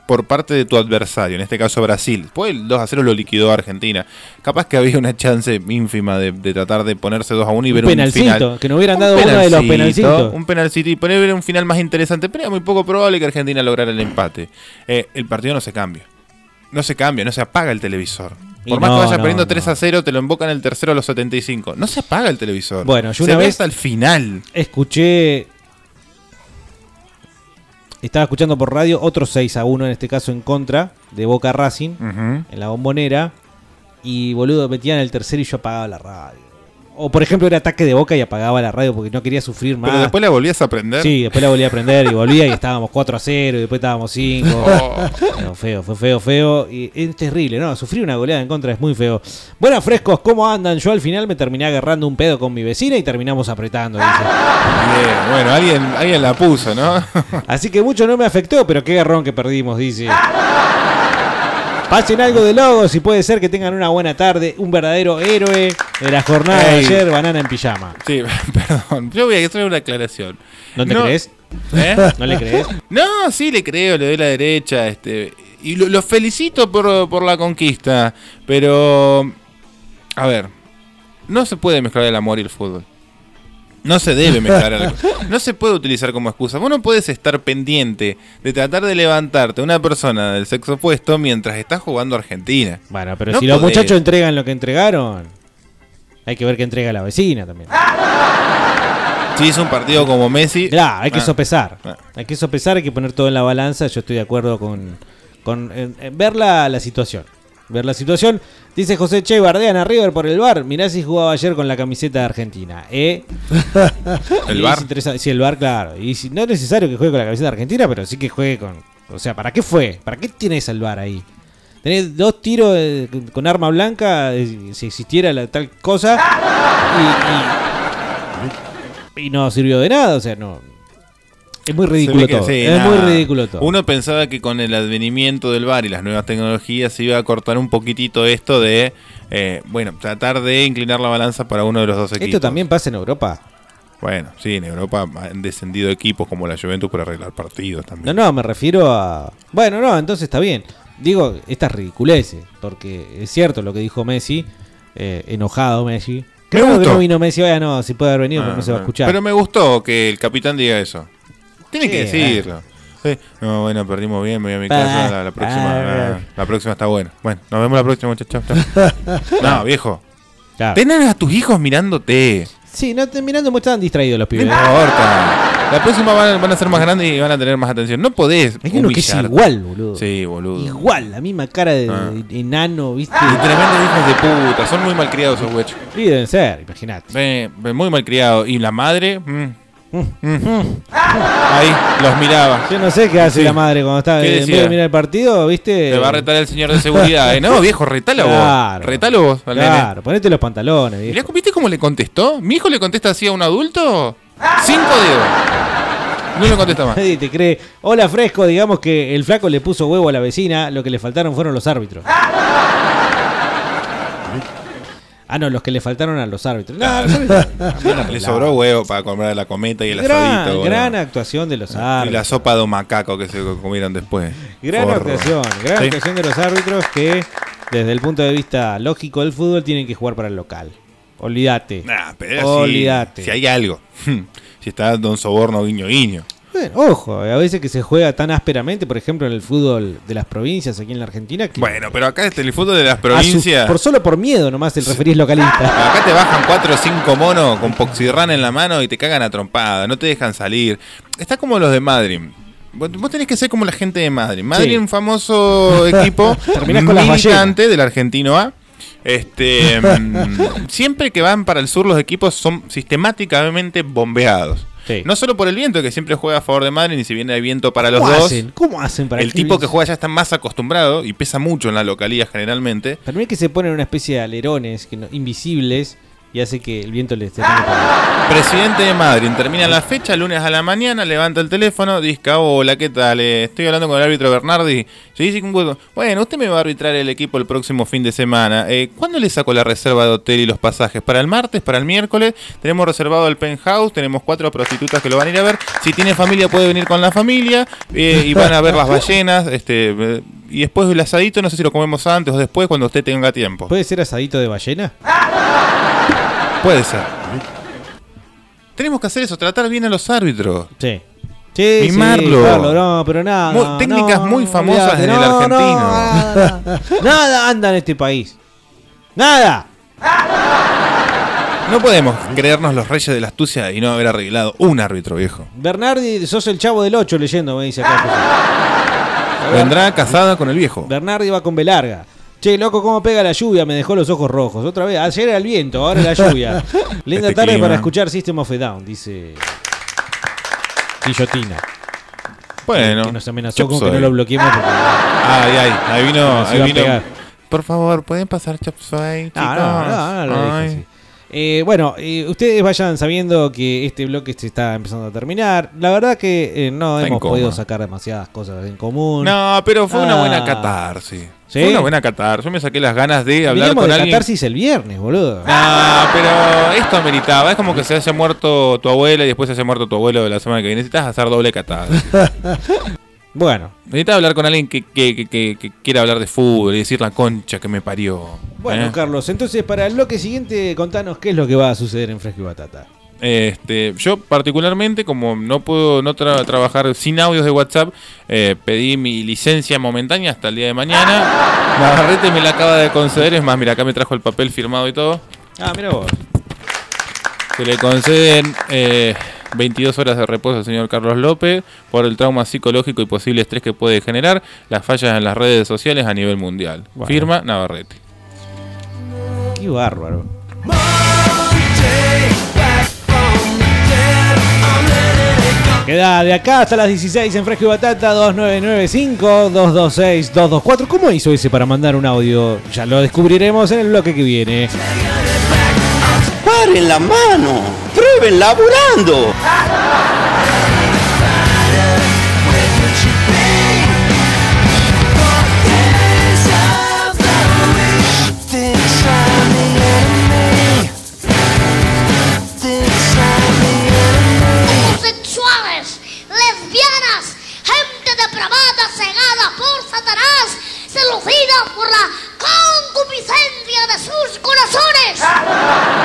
por parte de tu adversario, en este caso Brasil. Después el 2 a 0 lo liquidó Argentina. Capaz que había una chance ínfima de, de tratar de ponerse 2 a 1 y Un ver penalcito, un final. que nos hubieran dado uno de los penalcito, penalcitos. Un penalcito y poner un final más interesante, pero era muy poco probable que Argentina lograra el empate. Eh, el partido no se cambia. No se cambia, no se apaga el televisor. Y Por más no, que vayas no, perdiendo no. 3 a 0, te lo invocan el tercero a los 75. No se apaga el televisor. Bueno, yo se una ve vez- hasta el final. Escuché. Estaba escuchando por radio otro 6 a 1, en este caso en contra, de Boca Racing, en la bombonera. Y boludo, metían el tercero y yo apagaba la radio. O por ejemplo, era ataque de Boca y apagaba la radio porque no quería sufrir más. Pero después la volvías a aprender. Sí, después la volví a aprender y volvía y estábamos 4 a 0 y después estábamos 5. Oh. No, feo, fue feo, feo. Y es terrible, ¿no? Sufrir una goleada en contra es muy feo. Bueno, frescos, ¿cómo andan? Yo al final me terminé agarrando un pedo con mi vecina y terminamos apretando. dice. Bien, bueno, alguien, alguien la puso, ¿no? Así que mucho no me afectó, pero qué garrón que perdimos, dice. Pasen algo de logos y puede ser que tengan una buena tarde, un verdadero héroe. de la jornada de ayer, banana en pijama. Sí, perdón. Yo voy a hacer una aclaración. ¿No te crees? ¿Eh? ¿No le crees? No, sí le creo, le doy la derecha. Este, y lo, lo felicito por, por la conquista. Pero, a ver, no se puede mezclar el amor y el fútbol. No se debe mezclar algo. No se puede utilizar como excusa. Vos no puedes estar pendiente de tratar de levantarte a una persona del sexo opuesto mientras estás jugando Argentina. Bueno, pero No si los muchachos entregan lo que entregaron, hay que ver qué entrega la vecina también. Si es un partido como Messi. Claro, hay que ah, sopesar. ah. Hay que sopesar, hay que poner todo en la balanza. Yo estoy de acuerdo con, con en- en ver la, la situación. Ver la situación. Dice José Che, bardean a River por el bar. Mirá si jugaba ayer con la camiseta de Argentina. ¿Eh? ¿El interesante- Sí, el bar, claro. Y si, no es necesario que juegue con la camiseta de Argentina, pero sí que juegue con. O sea, ¿para qué fue? ¿Para qué tienes al bar ahí? Tenés dos tiros eh, con- con arma blanca, eh, si existiera la tal cosa, y, y- y no sirvió de nada, o sea, no. Es muy ridículo todo. sí, es nada. muy ridículo todo. Uno pensaba que con el advenimiento del bar y las nuevas tecnologías se iba a cortar un poquitito esto de, eh, bueno, tratar de inclinar la balanza para uno de los dos equipos. Esto también pasa en Europa. Bueno, sí, en Europa han descendido equipos como la Juventus por arreglar partidos también. No, no, me refiero a. Bueno, no, entonces está bien. Digo, estas ridiculeces, porque es cierto lo que dijo Messi, eh, enojado Messi. Me bueno que no vino Messi, vaya, no, si puede haber venido, pero Ah, no se va a ah. escuchar. Pero me gustó que el capitán diga eso. Tiene que decirlo. Sí. No, bueno, perdimos bien, me voy a mi casa. La, la próxima, ah. ah, la próxima está buena. Bueno, nos vemos la próxima, muchachos. No, viejo. Claro. Tenés a tus hijos mirándote. Sí, no, te- mirando muy estaban distraídos los No pibes. importa. La próxima van, van a ser más grandes y van a tener más atención. No podés. Hay uno que es igual, boludo. Sí, boludo. Igual, la misma cara de, Ah. enano, ¿viste? Y tremendos hijos de puta. Son muy malcriados esos huechos. Sí, deben ser, imagínate. Eh, muy malcriados. Y la madre. mm. Ahí los miraba. Yo no sé qué hace Sí. la madre cuando está ¿Qué en vez decía? de mirar el partido, ¿viste? Te va a retar el señor de seguridad. eh. No, viejo, retalo Claro. vos. Retalo vos. al nene. Claro, ponete los pantalones, viejo. Mirá, ¿Viste cómo le contestó? Mi hijo le contesta así a un adulto. Cinco dedos. No le contesta más. Nadie te cree. Hola, fresco. Digamos que el flaco le puso huevo a la vecina. Lo que le faltaron fueron los árbitros. Ah, no, los que le faltaron a los árbitros. No, árbitros- Le sobró huevo para comer la cometa y el gran, asadito. gran actuación de los Y la árbitros. sopa de macaco que se comieron después. Gran Forro. actuación. Gran Sí. actuación de los árbitros que, desde el punto de vista lógico del fútbol, tienen que jugar para el local. Olvídate. Nah, pero si- Olvídate. Si, hay algo. si está Don Soborno guiño guiño. Bueno, ojo, a veces que se juega tan ásperamente, por ejemplo, en el fútbol de las provincias aquí en la Argentina, que Bueno, pero acá este, el fútbol de las su- provincias. por solo por miedo nomás el referí es localista. Acá te bajan cuatro o cinco monos con poxirrán en la mano y te cagan a trompada, no te dejan salir. Está como los de Madrid. Vos tenés que ser como la gente de Madrid. Madrid, Sí. un famoso equipo militante del argentino A. Este, mm, siempre que van para el sur los equipos son sistemáticamente bombeados. Sí. No solo por el viento, que siempre juega a favor de Madrid, ni si viene hay viento para los ¿Cómo dos. hacen? ¿Cómo hacen para El tipo que juega ya está más acostumbrado y pesa mucho en la localía generalmente. Es que se ponen una especie de alerones que no- invisibles y hace que el viento les termine por- Presidente de Madrid, termina la fecha, lunes a la mañana, levanta el teléfono, dice, hola, ¿qué tal? Eh, Estoy hablando con el árbitro Bernardi. Sí, con hueco. Bueno, usted me va a arbitrar el equipo el próximo fin de semana. Eh, ¿Cuándo le saco la reserva de hotel y los pasajes? ¿Para el martes? ¿Para el miércoles? Tenemos reservado el penthouse, tenemos cuatro prostitutas que lo van a ir a ver. Si tiene familia puede venir con la familia eh, y van a ver las ballenas. Este, y después el asadito, no sé si lo comemos antes o después, cuando usted tenga tiempo. ¿Puede ser asadito de ballena? Puede ser. Tenemos que hacer eso, tratar bien a los árbitros. Sí. Sí, Mimarlo. sí, Carlos, no, pero nada. Muy- técnicas no, muy famosas en el no, argentino. no, nada, nada anda en este país. Nada. No podemos creernos los reyes de la astucia y no haber arreglado un árbitro viejo. Bernardi, sos el chavo del 8 leyendo, me dice acá. Vendrá casada con el viejo. Bernardi va con Belarga. Che, loco, cómo pega la lluvia, me dejó los ojos rojos. Otra vez, ayer era el viento, ahora la lluvia. Linda Este tarde clima. para escuchar System of a Down, dice Guillotina. Bueno. Que nos amenazó con que no lo bloqueemos porque Ay, ay, ahí vino, ahí vino. Por favor, ¿pueden pasar Chop Suey, chicos? No, no, no, no lo dije Ay. Eh, bueno, eh, ustedes vayan sabiendo que este bloque se está empezando a terminar. La verdad que eh, no Está hemos podido sacar demasiadas cosas en común. No, pero fue una Ah. buena catarsis. ¿Sí? Fue una buena catarsis. Yo me saqué las ganas de hablar Veníamos con de alguien. catarsis el viernes, boludo. Ah, pero esto ameritaba. Es como que se haya muerto tu abuela y después se haya muerto tu abuelo la semana que viene. Necesitas hacer doble catarsis. bueno. Necesitas hablar con alguien que, que, que- que- que quiera hablar de fútbol y decir la concha que me parió. Bueno, ¿eh? Carlos, entonces para el bloque siguiente, contanos qué es lo que va a suceder en Fresco y Batata. Este, yo particularmente, como no puedo no tra- trabajar sin audios de WhatsApp, eh, pedí mi licencia momentánea hasta el día de mañana. Navarrete me la acaba de conceder, es más, mira, acá me trajo el papel firmado y todo. Ah, mira vos. Se le conceden eh, 22 horas de reposo al señor Carlos López por el trauma psicológico y posible estrés que puede generar las fallas en las redes sociales a nivel mundial. Bueno. Firma Navarrete. Qué bárbaro. Queda de acá hasta las 16 en Fresco y Batata 2995-226-224. ¿Cómo hizo ese para mandar un audio? Ya lo descubriremos en el bloque que viene. ¡Paren la mano! ¡Prueben laburando! Homosexuales, lesbianas, gente depravada, cegada por Satanás, seducida por la concupiscencia de sus corazones.